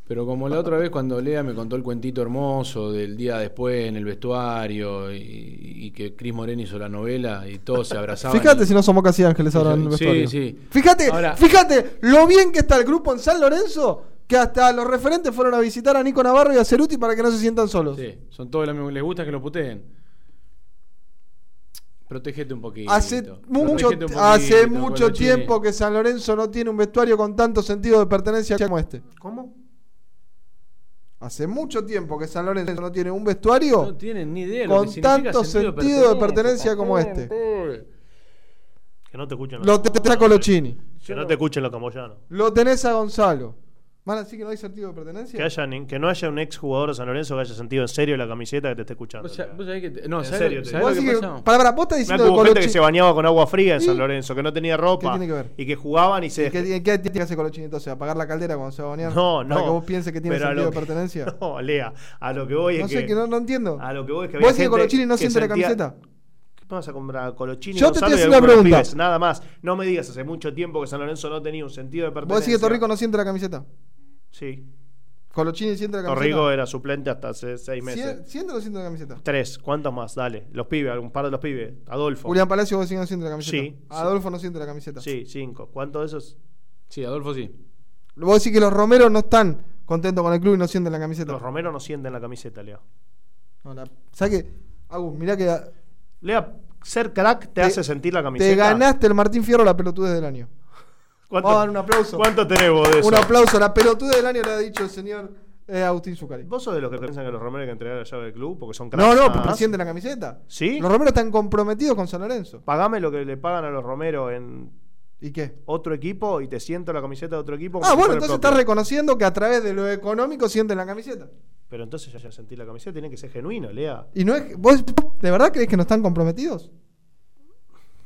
Pero como la otra vez cuando Lea me contó el cuentito hermoso del día después en el vestuario y, y que Cris Moreno hizo la novela y todos se abrazaban. Fíjate y- si no somos casi ángeles ahora en el Sí, vestuario. sí. Fíjate, Ahora- fíjate lo bien que está el grupo en San Lorenzo, que hasta los referentes fueron a visitar a Nico Navarro y a Ceruti para que no se sientan solos. Sí, son todos los mismos. Les gusta que lo puteen. Protégete un poquito. Hace mucho, un hace poquito, mucho Colochini. tiempo que San Lorenzo no tiene un vestuario con tanto sentido de pertenencia como este. ¿Cómo? Hace mucho tiempo que San Lorenzo no tiene un vestuario No tienen ni idea de lo con tanto sentido de pertenencia como este. Que no te escuchen los Lo te- te- a Colochini. Que no te escuchen los camboyanos. Lo tenés a Gonzalo. ¿Van a decir que no hay sentido de pertenencia? Que, haya, ni- que no haya un ex jugador de San Lorenzo que haya sentido en serio la camiseta que te esté escuchando. Vos sa- vos sabés que te- no, En ¿sabés- serio, te sabés digo. lo que Vos decís que- pasa? Pará, pará, vos estás Mirá diciendo que hubo gente que Colochini- se bañaba con agua fría en San. Lorenzo, que no tenía ropa. ¿Qué tiene que ver? Y que jugaban y se. ¿Y ¿Qué, qué tiene que hacer Colochini entonces? ¿Apagar la caldera cuando se va a bañar? No, no. Para que vos pienses que tiene Pero a sentido lo de que- pertenencia. No, Lea. A lo que voy No es sé, que. que no, no entiendo. A lo que voy es que ¿Vos había decís que gente Colochini no que siente la sentía- camiseta? ¿Qué vas a comprar? Colochini Yo te Gonzalo estoy y haciendo algunos una pregunta. pibes, nada más. No me digas, hace mucho tiempo que San Lorenzo no tenía un sentido de pertenencia. ¿Vos decís que Torrico no siente la camiseta? Sí. ¿Colochini siente la camiseta? Era suplente hasta hace seis meses. ¿Sie- ¿Siente o no siente la camiseta? Tres, ¿cuántos más? Dale. Los pibes, un par de los pibes. Adolfo. Julián Palacio, vos decís que no siente la camiseta. Sí. Adolfo no siente la camiseta. Sí, cinco. ¿Cuántos de esos? Sí, Adolfo sí. Vos decís que los Romeros no están contentos con el club y no sienten la camiseta. Los Romero no sienten la camiseta, Lea. No, la- ¿Sabes qué? Agus, mirá que Lea, ser crack te, hace sentir la camiseta. te ganaste el Martín Fierro la pelotudez del año. ¿Cuánto, Vamos a dar un aplauso. ¿Cuánto tenés vos de eso? Un aplauso. La pelotudez del año le ha dicho el señor eh, Agustín Zucari. ¿Vos sos de los que piensan que los Romero hay que entregar la llave del club porque son cracks? No, no, más? sienten la camiseta. ¿Sí? Los Romeros están comprometidos con San Lorenzo. Pagame lo que le pagan a los Romero en ¿Y qué? otro equipo y te siento la camiseta de otro equipo. Ah, bueno, entonces estás reconociendo que a través de lo económico sienten la camiseta. Pero entonces ya, ya sentí la camiseta, tiene que ser genuino, Lea. ¿Y no es, vos de verdad crees que no están comprometidos?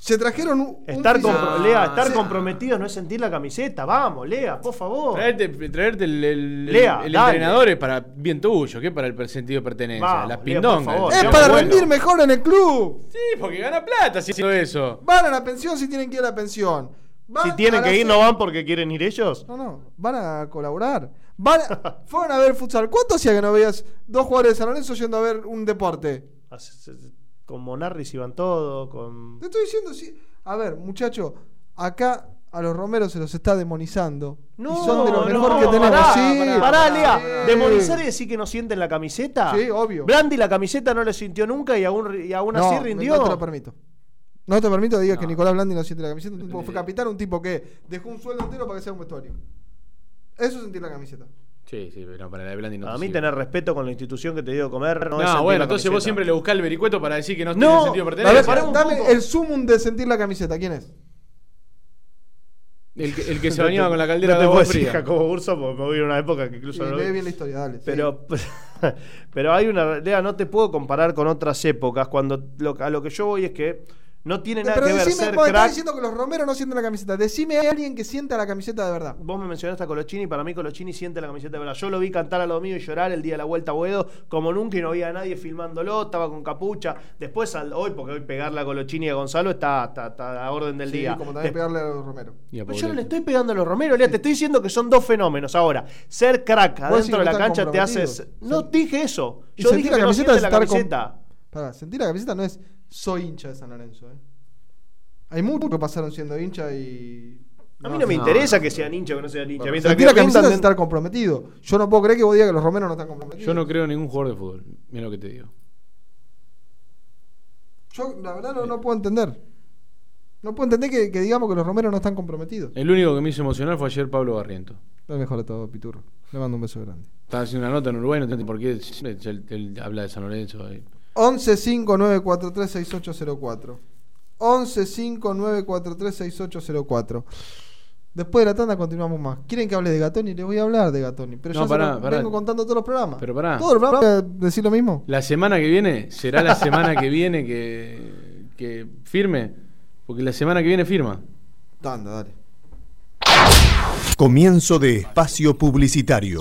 Se trajeron un. un Estar, compro- Lea, estar Se- comprometido no es sentir la camiseta. Vamos, Lea, por favor. Traerte, traerte el, el- Lea, el entrenador es para bien tuyo, que para el sentido de pertenencia. Vamos, Las pindongas. Es para rendir mejor en el club. Sí, porque gana plata si haciendo eso. Van a la pensión si tienen que ir a la pensión. Van Si tienen que ir, no van porque quieren ir ellos. No, no, van a colaborar. Van a- fueron a ver futsal. ¿Cuánto hacía que no veías dos jugadores de San Lorenzo yendo a ver un deporte? Con Monarris iban todo, con. Te estoy diciendo, sí. A ver, muchacho, acá a los romeros se los está demonizando. No, y son de los no, mejores que tenemos. Pará, sí, pará, pará, Lea. sí. ¿Demonizar y decir que no sienten la camiseta? Sí, obvio. Brandy la camiseta no le sintió nunca y aún, y aún así No, rindió. No te lo permito. No te permito digas que Nicolás Blandi no siente la camiseta. Un tipo fue capitán, un tipo que dejó un sueldo entero para que sea un vestuario. Eso es sentir la camiseta. Sí, sí, pero para la de Blandi no a te mí sirve. tener respeto con la institución que te dio de comer no, No, es bueno, entonces camiseta. vos siempre le buscás el vericueto para decir que no, No, tiene sentido de A ver, pertenencia. dame el sumum de sentir la camiseta. ¿Quién es? El que, el que se bañaba con la caldera no de agua fría. Jacobo Urso porque me voy a una época que incluso Sí, no lee bien la historia, dale. sí. Pero, pero hay una realidad, no te puedo comparar con otras épocas. Cuando lo- a lo que yo voy es que no tiene nada Pero que ver decime, ser vos estás crack. diciendo que los romeros no sienten la camiseta. Decime a alguien que sienta la camiseta de verdad. Vos me mencionaste a Colochini, para mí Colochini siente la camiseta de verdad. Yo lo vi cantar a lo mío y llorar el día de la vuelta a Boedo como nunca y no había a nadie filmándolo, estaba con capucha. Después, al, hoy, porque hoy pegarle a Colochini y a Gonzalo está, está, está a orden del Sí, día. como también pegarle a los romeros. Pero yo no le estoy pegando a los Romero, Lea, te estoy diciendo que son dos fenómenos. Ahora, ser crack adentro de la cancha te hace. comprometidos. No dije eso. Yo dije que no siente la camiseta. Pará, sentir la camiseta no es soy hincha de San Lorenzo. ¿eh? Hay muchos que pasaron siendo hincha y. A mí no me interesa que sean hinchas o que no sean hinchas. Bueno, Mientras que la rindan es estar comprometido. Yo no puedo creer que vos digas que los romeros no están comprometidos. Yo no creo en ningún jugador de fútbol. Mira lo que te digo. Yo, la verdad, no, no puedo entender. No puedo entender que, que digamos que los romeros no están comprometidos. El único que me hizo emocionar fue ayer Pablo Barriento. Lo mejor de todo, Piturro. Le mando un beso grande. Estaba haciendo una nota en Uruguay, no entiendo por qué. Él, él habla de San Lorenzo. eh. 11 5943 6804. 11 5943 6804. Después de la tanda continuamos más. ¿Quieren que hable de Gatoni? Les voy a hablar de Gatoni. Pero No, ya se pará, lo pará. vengo contando todos los programas. Pero pará. ¿Todos los programas? ¿Voy a decir lo mismo? La semana que viene, ¿será la semana que viene que, que firme? Porque la semana que viene firma. Tanda, dale. Comienzo de espacio publicitario.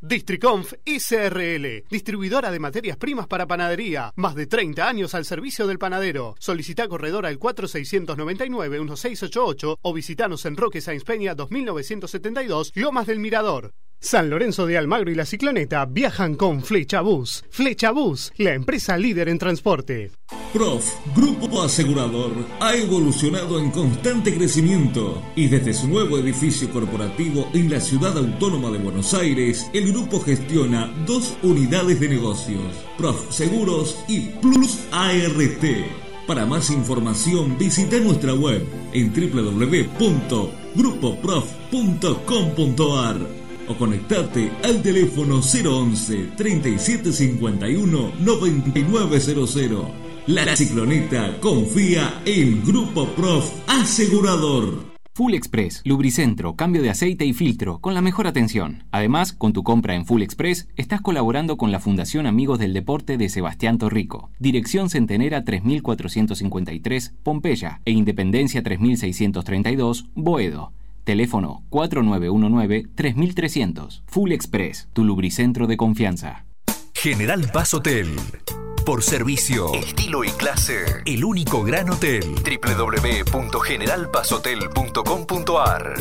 Districonf ICRL, distribuidora de materias primas para panadería. Más de 30 años al servicio del panadero. Solicita corredor al 4699-1688 o visitanos en Roque Sáenz Peña 2972, Lomas del Mirador. San Lorenzo de Almagro y la Cicloneta viajan con Flecha Bus. Flecha Bus, la empresa líder en transporte. Prof, Grupo Asegurador, ha evolucionado en constante crecimiento y desde su nuevo edificio corporativo en la ciudad autónoma de Buenos Aires, el grupo gestiona dos unidades de negocios, Prof Seguros y Plus ART. Para más información visita nuestra web en www.grupoprof.com.ar o conectate al teléfono 011 3751 9900. La cicloneta confía en Grupo Prof Asegurador. Full Express, lubricentro, cambio de aceite y filtro, con la mejor atención. Además, con tu compra en Full Express, estás colaborando con la Fundación Amigos del Deporte de Sebastián Torrico. Dirección Centenera 3453, Pompeya, e Independencia 3632, Boedo. Teléfono 4919-3300. Full Express, tu lubricentro de confianza. General Paz Hotel. Por servicio, estilo y clase, el único gran hotel. www.generalpazhotel.com.ar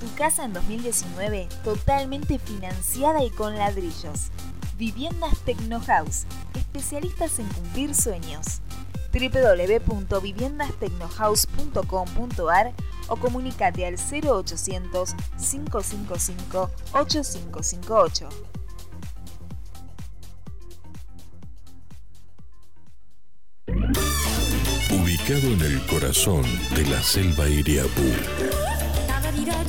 Tu casa en 2019 totalmente financiada y con ladrillos. Viviendas Tecnohouse, especialistas en cumplir sueños. www.viviendastecnohouse.com.ar o comunicate al 0800 555 8558. ubicado en el corazón de la selva Iriapú,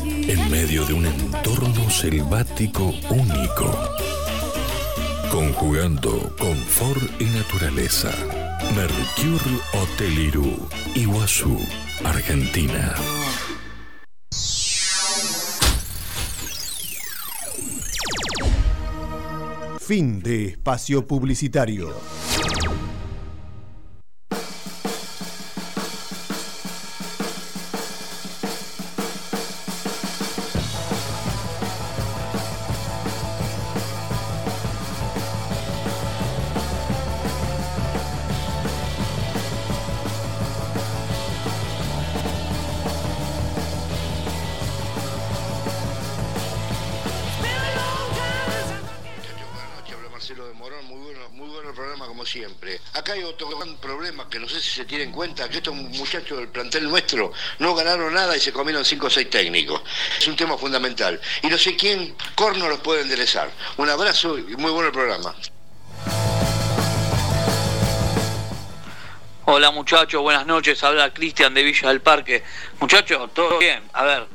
en medio de un entorno selvático único, conjugando confort y naturaleza. Mercure Hotel Irú, Iguazú, Argentina. Fin de espacio publicitario. Tiene en cuenta, que estos muchachos del plantel nuestro no ganaron nada y se comieron 5 o 6 técnicos. Es un tema fundamental. Y no sé quién corno los puede enderezar. Un abrazo y muy bueno el programa. Hola muchachos, buenas noches. Habla Cristian de Villa del Parque. Muchachos, todo bien. A ver,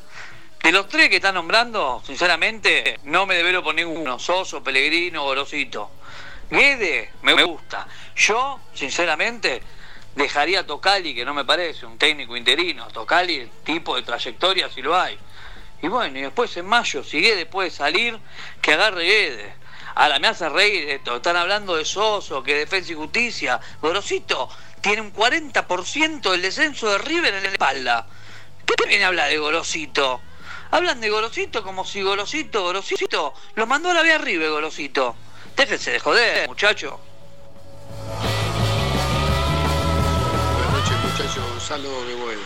de los tres que están nombrando, sinceramente, no me develo por ninguno. Soso, Pellegrino, Gorosito. Guede, me gusta. Yo, sinceramente, dejaría Tocali, que no me parece un técnico interino. Tocali, tipo de trayectoria, si lo hay. Y bueno, y después en mayo, si Guede puede salir, que agarre Guede. Ahora me hace reír esto. Están hablando de Soso, que Defensa y Justicia. Gorosito tiene un 40% del descenso de River en la espalda. ¿Qué te viene a hablar de Gorosito? Hablan de Gorosito como si Gorosito, Gorosito, lo mandó a la vía arriba, Gorosito. Déjense de joder, muchacho. Gonzalo de vuelve.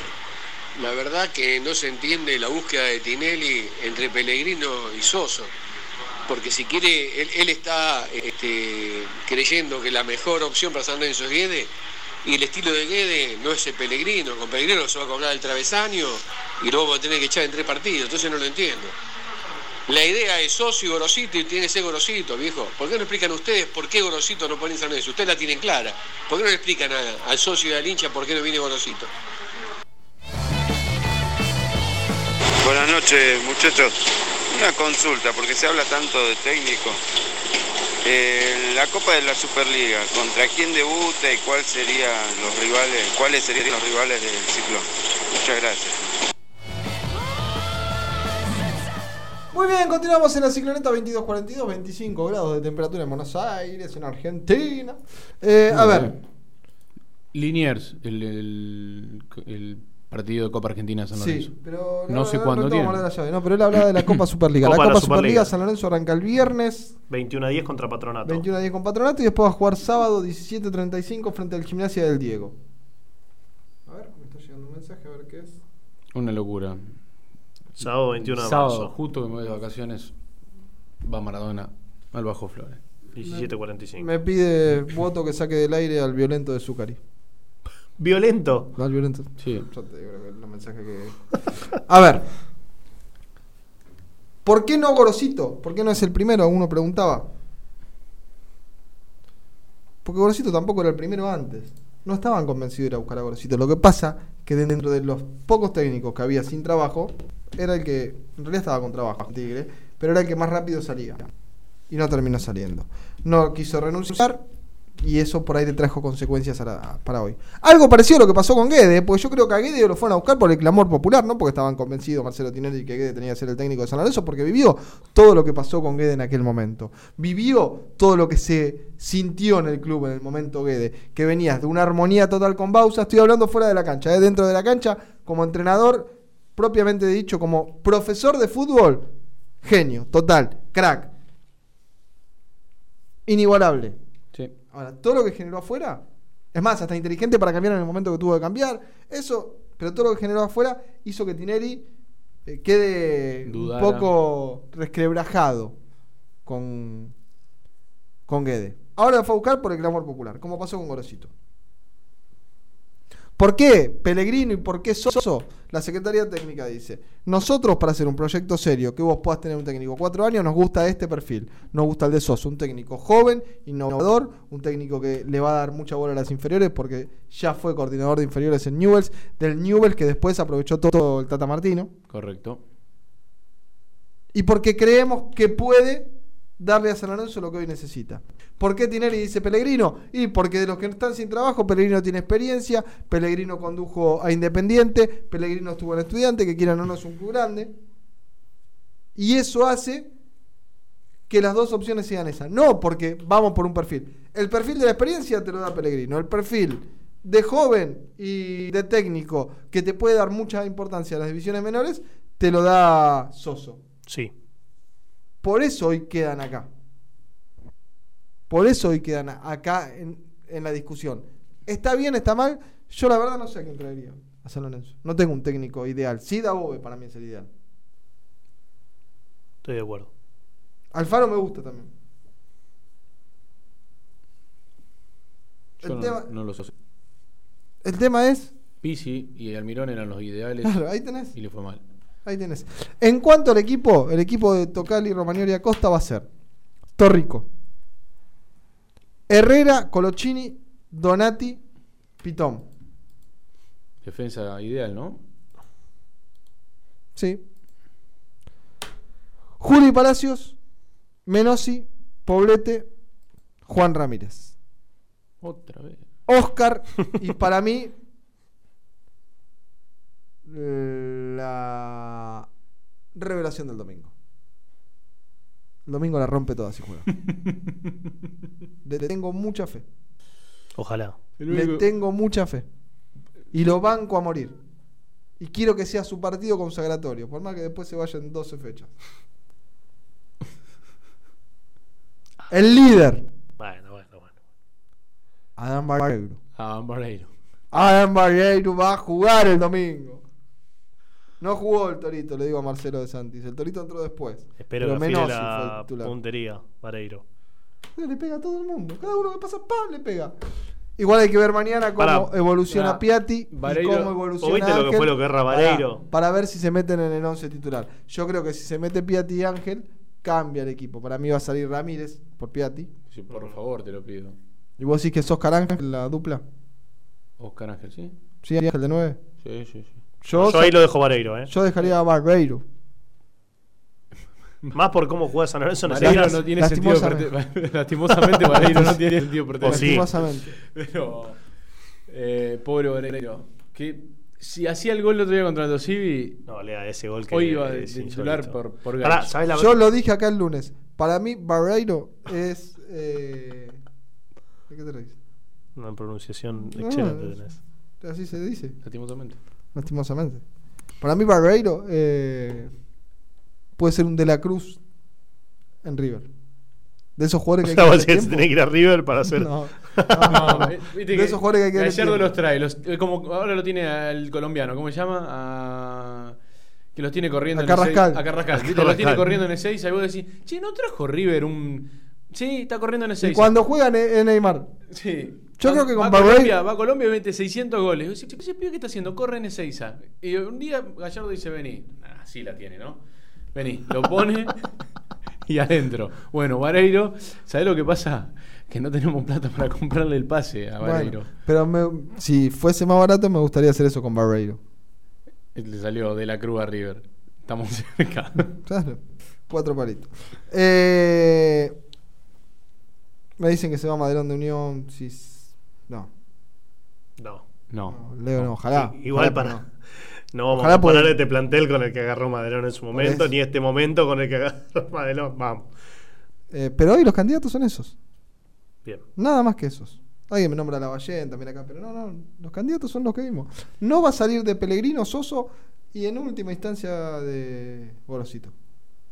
La verdad que no se entiende la búsqueda de Tinelli entre Pellegrino y Soso. Porque si quiere, él, está este, creyendo que la mejor opción para San Lorenzo es Guede, y el estilo de Guede no es el Pellegrino. Con Pellegrino se va a cobrar el travesaño y lo vamos a tener que echar en tres partidos. Entonces no lo entiendo. La idea es socio Gorosito y tiene que ser Gorosito, viejo. ¿Por qué no explican ustedes por qué Gorosito no pone en San Lorenzo? Ustedes la tienen clara. ¿Por qué no le explican al socio y al hincha por qué no viene Gorosito? Buenas noches, muchachos. Una consulta, porque se habla tanto de técnico. Eh, la Copa de la Superliga, ¿contra quién debuta y cuál serían los rivales, cuáles serían los rivales del ciclón? Muchas gracias. Muy bien, continuamos en la cicloneta 2242, 25 grados de temperatura en Buenos Aires, en Argentina. Eh, a ver. Liniers, el, el- el partido de Copa Argentina de San Lorenzo. sí, pero no, sé cuándo no tiene. vamos a hablar de la llave, no, pero él hablaba de la Copa Superliga. Copa la de la Copa Superliga Superliga. San Lorenzo arranca el viernes 21 a 10 contra Patronato. 21 a 10 con Patronato y después va a jugar sábado 17.35 frente al Gimnasia del Diego. A ver, me está llegando un mensaje, a ver qué es. Una locura. Sábado 21 de Sábado, marzo. justo que me voy de vacaciones, va Maradona al Bajo Flores. 17.45. Me pide voto que saque del aire al violento de Zucari. ¿Violento? ¿No al violento? Sí. Yo te digo que es los mensajes que. A ver. ¿Por qué no Gorosito? ¿Por qué no es el primero? Uno preguntaba. Porque Gorosito tampoco era el primero antes. No estaban convencidos de ir a buscar a Gorosito. Lo que pasa que dentro de los pocos técnicos que había sin trabajo, era el que. En realidad estaba con trabajo, Tigre, pero era el que más rápido salía. Y no terminó saliendo. No quiso renunciar y eso por ahí le trajo consecuencias para hoy. Algo parecido a lo que pasó con Guede, porque yo creo que a Guede lo fueron a buscar por el clamor popular, no porque estaban convencidos Marcelo Tinelli que Guede tenía que ser el técnico de San Lorenzo, porque vivió todo lo que pasó con Guede en aquel momento. Vivió todo lo que se sintió en el club en el momento Guede, que venías de una armonía total con Bausa, estoy hablando fuera de la cancha, ¿eh? dentro de la cancha, como entrenador, propiamente dicho, como profesor de fútbol, genio, total, crack, inigualable. Sí. Ahora, todo lo que generó afuera, es más, hasta inteligente para cambiar en el momento que tuvo que cambiar, eso, pero todo lo que generó afuera hizo que Tinelli eh, quede Dudara. un poco resquebrajado con, con Guede. Ahora lo fue a buscar por el clamor popular, como pasó con Gorosito. ¿Por qué Pellegrino y por qué Soso? La Secretaría Técnica dice, nosotros para hacer un proyecto serio, que vos puedas tener un técnico cuatro años, nos gusta este perfil. Nos gusta el de Soso, un técnico joven, innovador, un técnico que le va a dar mucha bola a las inferiores porque ya fue coordinador de inferiores en Newells, del Newells que después aprovechó todo el Tata Martino. Correcto. Y porque creemos que puede darle a San Lorenzo lo que hoy necesita. ¿Por qué Tinelli dice Pellegrino? Y porque de los que están sin trabajo, Pellegrino tiene experiencia, Pellegrino condujo a Independiente, Pellegrino estuvo en Estudiante, que quieran o no es un club grande. Y eso hace que las dos opciones sean esas. No porque vamos por un perfil. El perfil de la experiencia te lo da Pellegrino. El perfil de joven y de técnico que te puede dar mucha importancia a las divisiones menores, te lo da Soso. Sí. Por eso hoy quedan acá. Por eso hoy quedan acá en, en la discusión. ¿Está bien, está mal? Yo la verdad no sé a quién traería a San Lorenzo. No tengo un técnico ideal. Sí, Dabove para mí es el ideal. Estoy de acuerdo. Alfaro me gusta también. Yo El no, tema- no lo sé. El tema es, Pisi y Almirón eran los ideales. Claro, ahí tenés. Y le fue mal. ahí tenés. En cuanto al equipo, el equipo de Tocali, Romagnoli y Acosta va a ser Torrico, Herrera, Colochini, Donati, Pitón. Defensa ideal, ¿no? Sí. Juli Palacios, Menosi, Poblete, Juan Ramírez. Otra vez. Oscar, y para mí, la revelación del domingo. El domingo la rompe toda si juega. Le tengo mucha fe. Ojalá. Le tengo mucha fe. Y lo banco a morir. Y quiero que sea su partido consagratorio, por más que después se vayan 12 fechas. El líder, Bueno, bueno, bueno. Adam Barreiro. Ah, Barreiro. Adam Barreiro va a jugar el domingo. No jugó el Torito, le digo a Marcelo de Santis. El Torito entró después. Espero Pero que fue la el titular. puntería, Vareiro. Le pega a todo el mundo. Cada uno que pasa, ¡pam! le pega. Igual hay que ver mañana cómo Pará. evoluciona Pará. Piatti Vareiro- y cómo ¿Vos evoluciona viste lo que fue lo que erra Vareiro? Para, para ver si se meten en el 11 titular. Yo creo que si se mete Piatti y Ángel, cambia el equipo. Para mí va a salir Ramírez por Piatti. Sí, por favor, te lo pido. ¿Y vos decís que es Oscar Ángel la dupla? Oscar Ángel, ¿sí? ¿Sí, Ángel de 9? Sí, sí, sí. Yo ahí lo dejo Vareiro, ¿eh? Yo dejaría a Barreiro. Más por cómo juega San Lorenzo Vareiro no tiene sentido. Lastimosamente, Vareiro no tiene sentido pertenecer. Lastimosamente. Pero, eh, pobre Vareiro. Que si hacía el gol el otro día contra el Civi, No, lea ese gol que hoy iba de, titular por, por Pará. ¿sabés la Yo lo dije acá el lunes. Para mí, Barreiro es. Eh... ¿De qué te reís? Una pronunciación No, excelente tenés. Así se dice. Lastimosamente. Lastimosamente. Para mí, Barreiro eh, puede ser un De la Cruz en River. De esos jugadores que O hay sea, que vos darle decís, tiempo. tenés que ir a River para hacer- No, no, no, De esos jugadores que hay que darle Gallardo tiempo. los trae. Los, eh, como ahora lo tiene al colombiano. ¿Cómo se llama? A- que los tiene corriendo A en el Carrascal. A Carrascal. A. Los tiene corriendo en el 6. Ahí vos decís, che, ¿no trajo River un. Sí, está corriendo en el 6. Y cuando juegan en Neymar. Sí. Yo Va- creo que va con a Barreiro. Colombia, va a Colombia y mete 600 goles. Y vos decís, ¿Ese pibe qué está haciendo? Corre en Ezeiza. Y un día Gallardo dice, vení. Ah, sí la tiene, ¿no? Vení, lo pone y adentro. Bueno, Vareiro, ¿sabés lo que pasa? Que no tenemos plata para comprarle el pase a Vareiro. Bueno, pero me- si fuese más barato, me gustaría hacer eso con Barreiro. Le salió de la Cruz a River. Estamos cerca. Claro. Cuatro palitos. Eh, me dicen que se va a Maderón de Unión. Si. No. No. Leo, no, ojalá. Sí, igual Ojalá, para. No, vamos Ojalá a comparar porque- este plantel con el que agarró Madelón en su momento, ni este momento con el que agarró Madelón. Vamos. Eh, pero hoy los candidatos son esos. Bien. Nada más que esos. Alguien me nombra la Ballén también acá, pero no, no. Los candidatos son los que vimos. No va a salir de Pellegrino, Soso y en última instancia de Gorosito.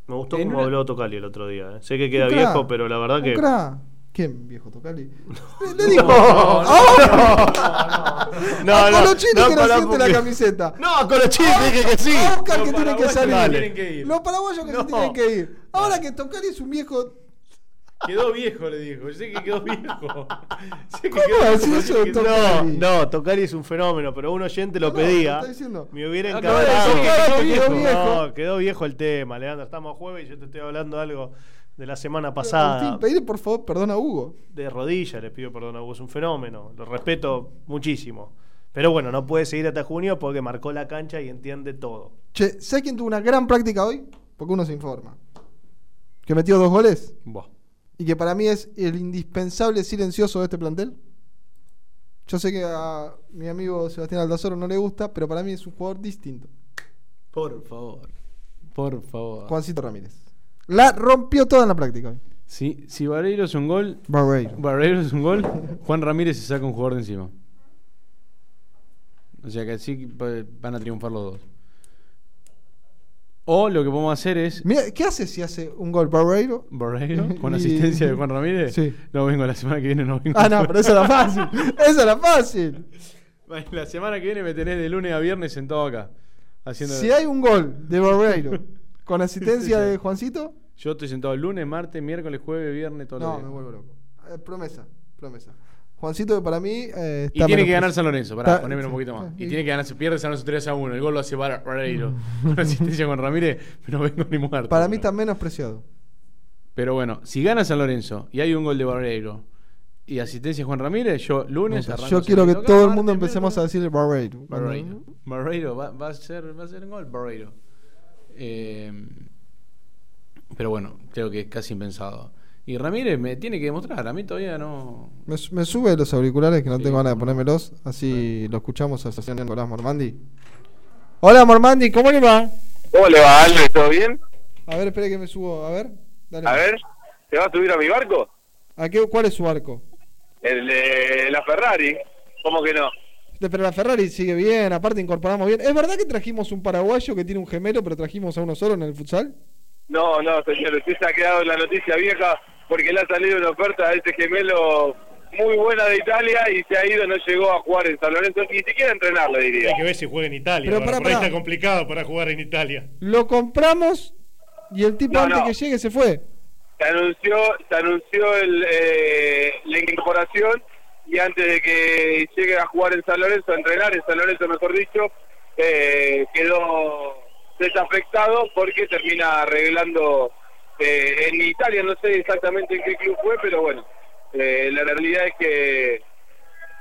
Me gustó En cómo una- habló Tocali el otro día. ¿eh? Sé que queda viejo, pero la verdad Un que. crack. ¿Quién, viejo Tocali? Le, le digo. No, ¡Ah! no, a no, Colochini no, que no siente la porque- camiseta. No, a Colochini dije que sí. A Oscar Los que tiene que salir. no tienen que ir. Los paraguayos que se No. tienen que ir. Ahora que Tocali es un viejo. Quedó viejo, le dijo. Yo sé que quedó viejo. Sé que ¿Cómo quedó eso de Tocari? No, no, Tocari es un fenómeno, pero un oyente lo No, no, pedía. diciendo. Me hubiera Acaba de encargado. decir que quedó viejo. No, quedó viejo el tema, Leandro. Estamos a jueves y yo te estoy hablando de algo de la semana pasada. Agustín, por favor perdón a Hugo. De rodillas le pido perdón a Hugo, es un fenómeno. Lo respeto muchísimo. Pero bueno, no puede seguir hasta junio porque marcó la cancha y entiende todo. Che, ¿sabes quién tuvo una gran práctica hoy? Porque uno se informa. Que metió dos goles Buah. y que para mí es el indispensable silencioso de este plantel. Yo sé que a mi amigo Sebastián Aldazoro no le gusta, pero para mí es un jugador distinto. Por favor. Por favor. Juancito Ramírez. La rompió toda en la práctica. Si, si Barreiro es un gol. Barreiro. Barreiro es un gol. Juan Ramírez se saca un jugador de encima. O sea que así van a triunfar los dos. O lo que podemos hacer es. Mira, ¿qué hace si hace un gol Barreiro? Barreiro con Y- asistencia de Juan Ramírez. Sí. No vengo la semana que viene, no vengo. Ah, no, pero eso era fácil. Eso era fácil. La semana que viene me tenés de lunes a viernes sentado acá. Haciendo... Si hay un gol de Barreiro con asistencia de Juancito, Yo estoy sentado el lunes, martes, miércoles, jueves, viernes, todo no, me vuelvo loco. Eh, promesa, promesa. Juancito, para mí. eh, Y está tiene menos que ganar San Lorenzo, para está- ponerme un poquito más. Y y- tiene que ganar, se pierde San Lorenzo 3 a 1. El gol lo hace Bar- Barreiro. Con asistencia con Ramírez, pero no vengo ni muerto. Para mí está menos preciado. Pero bueno, si gana San Lorenzo y hay un gol de Barreiro y asistencia Juan Ramírez, yo lunes arranco Yo quiero que todo el mundo empecemos a decirle Barreiro. Barreiro. Barreiro va, va a ser, va a ser un gol, Barreiro. Eh, pero bueno, creo que es casi impensado. Y Ramírez me tiene que demostrar, a mí todavía no. Me, me sube los auriculares que no tengo ganas de ponérmelos, así lo escuchamos al señor Nicolás Mormandi. Hola Mormandi, ¿cómo le va? ¿Cómo le va, Albert? ¿Todo bien? A ver, espere que me subo, a ver. Dale. A ver, ¿te vas a subir a mi barco? ¿A qué, ¿Cuál es su arco? El de la Ferrari. ¿Cómo que no? De- Pero la Ferrari sigue bien, aparte incorporamos bien. ¿Es verdad que trajimos un paraguayo que tiene un gemelo, pero trajimos a uno solo en el futsal? No, no, señor, usted se ha quedado en la noticia vieja porque le ha salido una oferta a ese gemelo muy buena de Italia y se ha ido, no llegó a jugar en San Lorenzo, ni siquiera a entrenar, le diría. Hay que ver si juega en Italia. Pero por ahí pará. está complicado para jugar en Italia. Lo compramos y el tipo No, antes no. que llegue se fue. Se anunció, se anunció el, eh, la incorporación y antes de que llegue a jugar en San Lorenzo, a entrenar en San Lorenzo, mejor dicho, eh, quedó desafectado porque termina arreglando eh, en Italia, no sé exactamente en qué club fue, pero bueno, eh, la realidad es que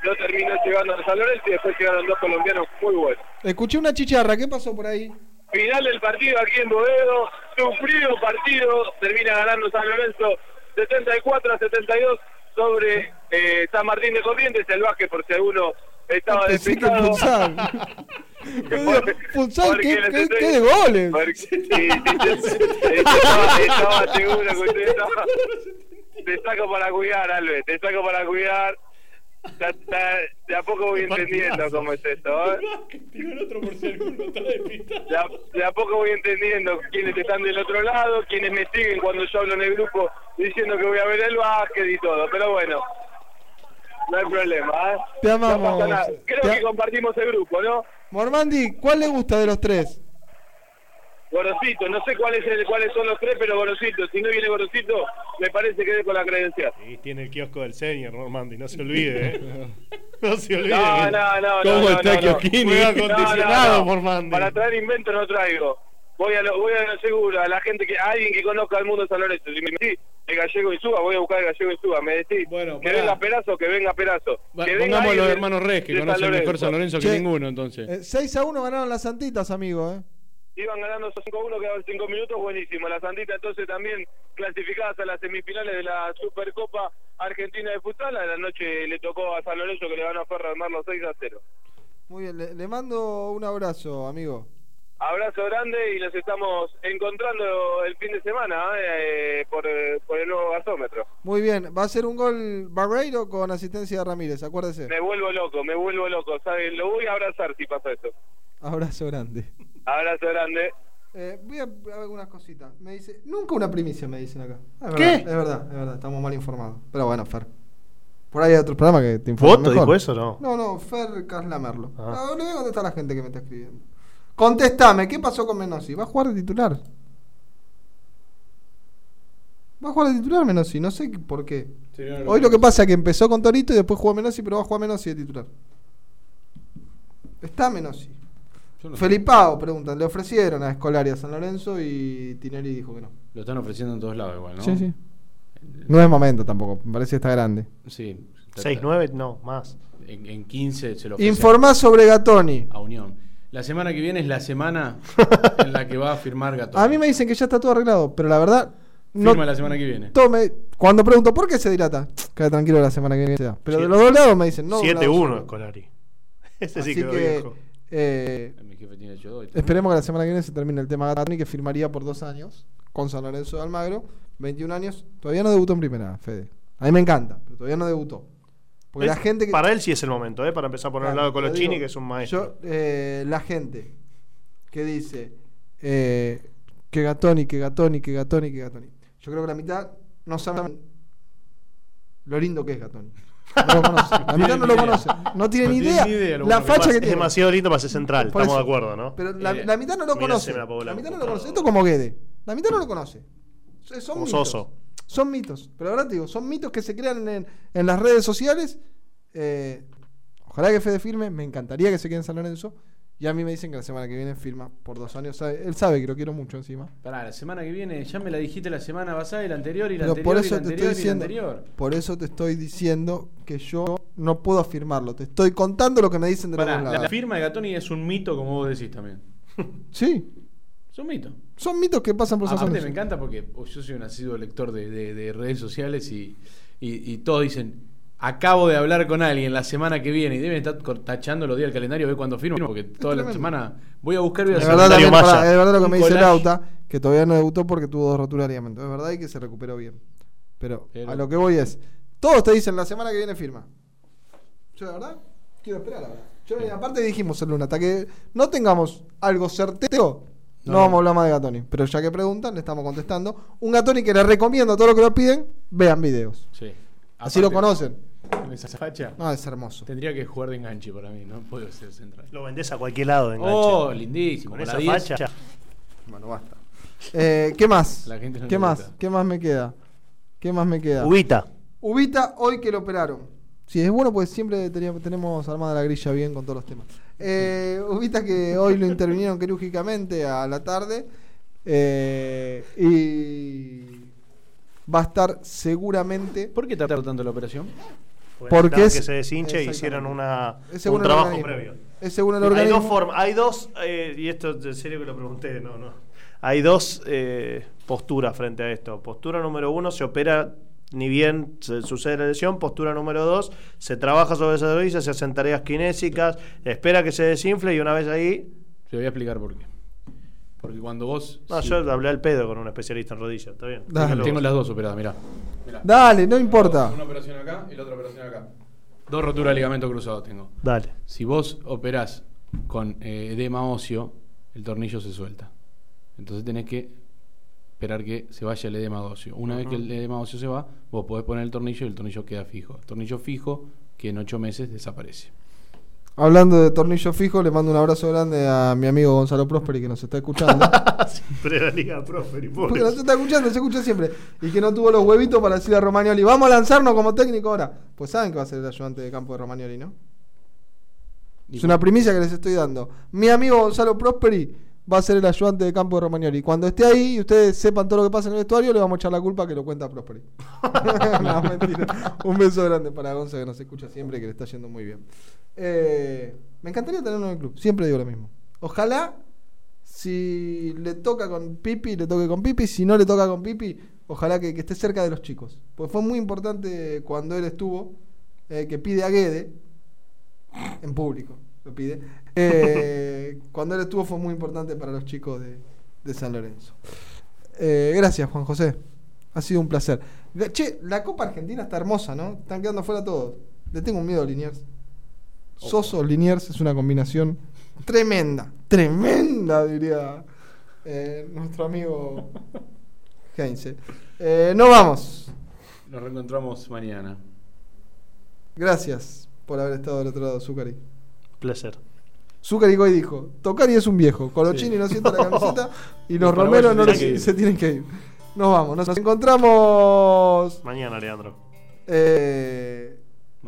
no terminó llegando a San Lorenzo y después llegaron dos colombianos muy buenos. Escuché una chicharra, ¿qué pasó por ahí? Final del partido aquí en Boedo, sufrido partido, termina ganando San Lorenzo 74 a 72 sobre eh, San Martín de Corrientes, el Vázquez por si alguno estaba despistado. porque ¿qué, qué- qué de goles? porque- sí, sí, estaba, estaba seguro que usted estaba... Te saco para cuidar, Albert, te saco para cuidar. Ya- ya- De a poco voy entendiendo cómo es esto. ¿eh? De a, de a poco voy entendiendo quiénes están del otro lado, quiénes me siguen cuando yo hablo en el grupo diciendo que voy a ver el básquet y todo. Pero bueno, no hay problema. ¿eh? Te amamos. No pasa nada. Creo Te- que compartimos el grupo, ¿no? Mormandi, ¿cuál le gusta de los tres? Gorosito, no sé cuál es el, cuáles son los tres, pero Gorosito. Si no viene Gorosito, me parece que es con la credencial. Y tiene el kiosco del senior, Normandi, no se olvide, ¿eh? No se olvide. No, no, no, ¿Cómo no, está no, no. Acondicionado, no. Mormandi. Para traer invento no traigo. Voy a lo, voy a lo seguro, a la gente que, a alguien que conozca el mundo de San Lorenzo. Si me decís el gallego y suba, voy a buscar el gallego y suba. Me decís que pará. venga Perazo, que venga Perazo. Va- Que venga Pongamos los hermanos Res, que conocen mejor San Lorenzo que ninguno, entonces. Eh, 6 a 1 ganaron las Santitas, amigo, ¿eh? Iban ganando 5-1, quedaban 5 minutos, buenísimo. La Santita entonces también clasificadas a las semifinales de la Supercopa Argentina de Futsal. A la noche le tocó a San Lorenzo que le ganó a Ferro Armarlo 6 a 0. Muy bien, le, le mando un abrazo, amigo. Abrazo grande y nos estamos encontrando el fin de semana eh, por, por el nuevo gasómetro. Muy bien, va a ser un gol Barreiro con asistencia de Ramírez, acuérdese. Me vuelvo loco, me vuelvo loco. ¿sabe? Lo voy a abrazar si pasa eso. Abrazo grande. Abrazo grande. Eh, voy a ver algunas cositas. Me dice, nunca una primicia, me dicen acá. Es ¿Qué? verdad, es verdad, es verdad, estamos mal informados. Pero bueno, Fer. Por ahí hay otro programa que te informa ¿Voto mejor. dijo eso o no? No, no, Fer Caslamerlo. Ah. No, le voy a contestar a la gente que me está escribiendo. Contestame, ¿qué pasó con Menossi? ¿Va a jugar de titular? Va a jugar de titular Menossi, no sé por qué. Sí, no, no, Hoy lo que pasa es que empezó con Torito y después jugó Menossi, pero va a jugar Menossi de titular. Está Menossi. No. Felipao, preguntan, le ofrecieron a Escolari a San Lorenzo y Tinelli dijo que no. Lo están ofreciendo en todos lados igual, ¿no? Sí, sí. No es momento tampoco, me parece que está grande. Sí. 6-9, no, más. En, en 15 se lo ofrecen Informá sobre Gatoni. a Unión. La semana que viene es la semana en la que va a firmar Gatón. A mí me dicen que ya está todo arreglado, pero la verdad. Firma la semana que viene. Tome, cuando pregunto por qué se dilata, queda tranquilo la semana que viene. Pero de los dos lados me dicen, no. de un lado 7-1 solo. Escolari. Ese sí que, viejo. Eh, Mi jefe tiene hecho dos y todo. esperemos que la semana que viene se termine el tema Gatoni, que firmaría por dos años con San Lorenzo de Almagro. 21 años. Todavía no debutó en primera, Fede. A mí me encanta, pero todavía no debutó. Porque Es- la gente que. Para él sí es el momento, ¿eh? para empezar a poner al Claro, lado con lo los Chini, digo, que es un maestro. Yo, eh, la gente que dice eh, que Gatoni, que Gatoni, que Gatoni, que Gatoni. Yo creo que la mitad no saben lo lindo que es Gatoni. No lo conoce. La mitad no lo conoce. No tiene ni idea. la facha que es tiene. demasiado lindo para ser central, Por estamos eso. de acuerdo, ¿no? Pero la, Eh, la mitad no lo conoce. me apagó La la mitad no lo conoce. Esto es como Guede. La mitad no lo conoce. Son Como mitos. Soso. Son mitos. Pero ahora te digo, son mitos que se crean en, en las redes sociales. Eh, ojalá que Fede firme. Me encantaría que se quede en San Lorenzo. Y a mí me dicen que la semana que viene firma por dos años. Él sabe que lo quiero mucho encima. Pará, la semana que viene, ya me la dijiste la semana pasada y la anterior y la Pero anterior por y eso la te anterior estoy y la diciendo. anterior. Por eso te estoy diciendo que yo no puedo afirmarlo. Te estoy contando lo que me dicen de Pará, la, la firma de Gatoni es un mito, como vos decís también. Sí. Es un mito. Son mitos que pasan por Aparte me encanta porque yo soy un asiduo lector de, de- de redes sociales y, y, y todos dicen, acabo de hablar con alguien la semana que viene y deben estar tachando los días del calendario a ver cuándo firmo, porque toda la semana voy a buscar y voy a Es hacer verdad, un también, calendario pará, es verdad lo que me dice. Lauta, que todavía no debutó porque tuvo dos roturas de ligamento. Es verdad y que se recuperó bien. Pero, Pero- a lo que voy es, todos te dicen la semana que viene firma. Yo, la verdad, quiero esperar la verdad. Yo, aparte dijimos en Luna, hasta que no tengamos algo certero, no, No. vamos a hablar más de Gatoni. Pero ya que preguntan, le estamos contestando. Un Gatoni que le recomiendo a todos los que lo piden, vean videos. Sí. Así lo conocen. Con esa facha. No, es hermoso. Tendría que jugar de enganche para mí, no puedo ser central. Lo vendés a cualquier lado de enganche. Oh, lindísimo. Con con esa la 10. facha. Bueno, basta. Eh, ¿Qué más? La gente no ¿Qué más? gusta. ¿Qué más me queda? ¿Qué más me queda? Ubita. Ubita, hoy que lo operaron. Sí, es bueno porque siempre teníamos- tenemos armada la grilla bien con todos los temas. Eh, Ubita que hoy lo intervinieron quirúrgicamente a la tarde. eh, y va a estar seguramente. ¿Por qué tardó tanto la operación? Porque Porque es- que se deshinche y hicieron una, un trabajo organismo. previo. Es según el Hay dos formas, hay dos, eh, y esto en serio que lo pregunté, no, no. Hay dos eh, posturas frente a esto. Postura número uno, se opera ni bien se sucede la lesión. Postura número dos, se trabaja sobre esa rodilla, se hacen tareas kinésicas, espera que se desinfle y una vez ahí. Te voy a explicar por qué. Porque cuando vos. No, yo hablé al pedo con un especialista en rodillas, está bien. Dale. Tengo vos. las dos operadas, mirá. Mirá. Dale, no importa. Una operación acá y la otra operación acá. Dos roturas de ligamento cruzado tengo. Dale. Si vos operás con eh, edema óseo, el tornillo se suelta. Entonces tenés que esperar que se vaya el edema óseo. Una vez que el edema óseo se va, vos podés poner el tornillo y el tornillo queda fijo. El tornillo fijo que en ocho meses desaparece. Hablando de tornillo fijo, le mando un abrazo grande a mi amigo Gonzalo Prosperi que nos está escuchando. Siempre la Liga Prosperi, pobre. Porque nos está escuchando, se escucha siempre. Y que no tuvo los huevitos para decirle a Romagnoli, vamos a lanzarnos como técnico ahora. Pues saben que va a ser el ayudante de campo de Romagnoli, ¿no? Es una primicia que les estoy dando. Mi amigo Gonzalo Prosperi va a ser el ayudante de campo de Romagnoli. Cuando esté ahí y ustedes sepan todo lo que pasa en el vestuario, le vamos a echar la culpa que lo cuenta Prosperi. no, mentira. Un beso grande para Gonzalo que nos escucha siempre y que le está yendo muy bien. Eh, me encantaría tenerlo en el club. Siempre digo lo mismo. Ojalá si le toca con Pipi, le toque con Pipi. Si no le toca con Pipi, ojalá que, que esté cerca de los chicos. Porque fue muy importante cuando él estuvo, eh, que pide a Guede, en público, lo pide. Eh, cuando él estuvo fue muy importante para los chicos de, de San Lorenzo. Eh, gracias, Juan José. Ha sido un placer. Che, la Copa Argentina está hermosa, ¿no? Están quedando fuera todos. Le tengo un miedo a Liniers. Soso Liniers es una combinación tremenda, tremenda, diría eh, nuestro amigo Heinze. Eh, no vamos. Nos reencontramos mañana. Gracias por haber estado del otro lado, Zucari. Placer. Zucari hoy dijo, Tocari es un viejo, Colochini Sí. no sienta la camiseta y los Los Romero no se tienen que ir. Nos vamos. Nos encontramos Mañana, Leandro. eh,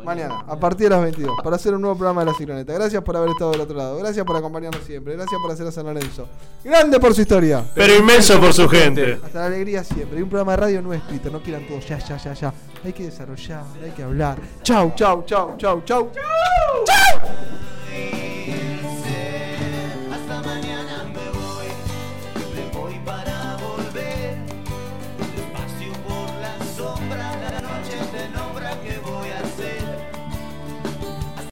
mañana, a partir de las 22, para hacer un nuevo programa de La Cicloneta. Gracias por haber estado del otro lado. Gracias por acompañarnos siempre. Gracias por hacer a San Lorenzo. Grande por su historia. Pero inmenso por su gente. Hasta la alegría siempre. Y un programa de radio no escrito. No quieran todo ya, ya, ya, ya. Hay que desarrollar, hay que hablar. Chau, chau, chau, chau, chau. Chau.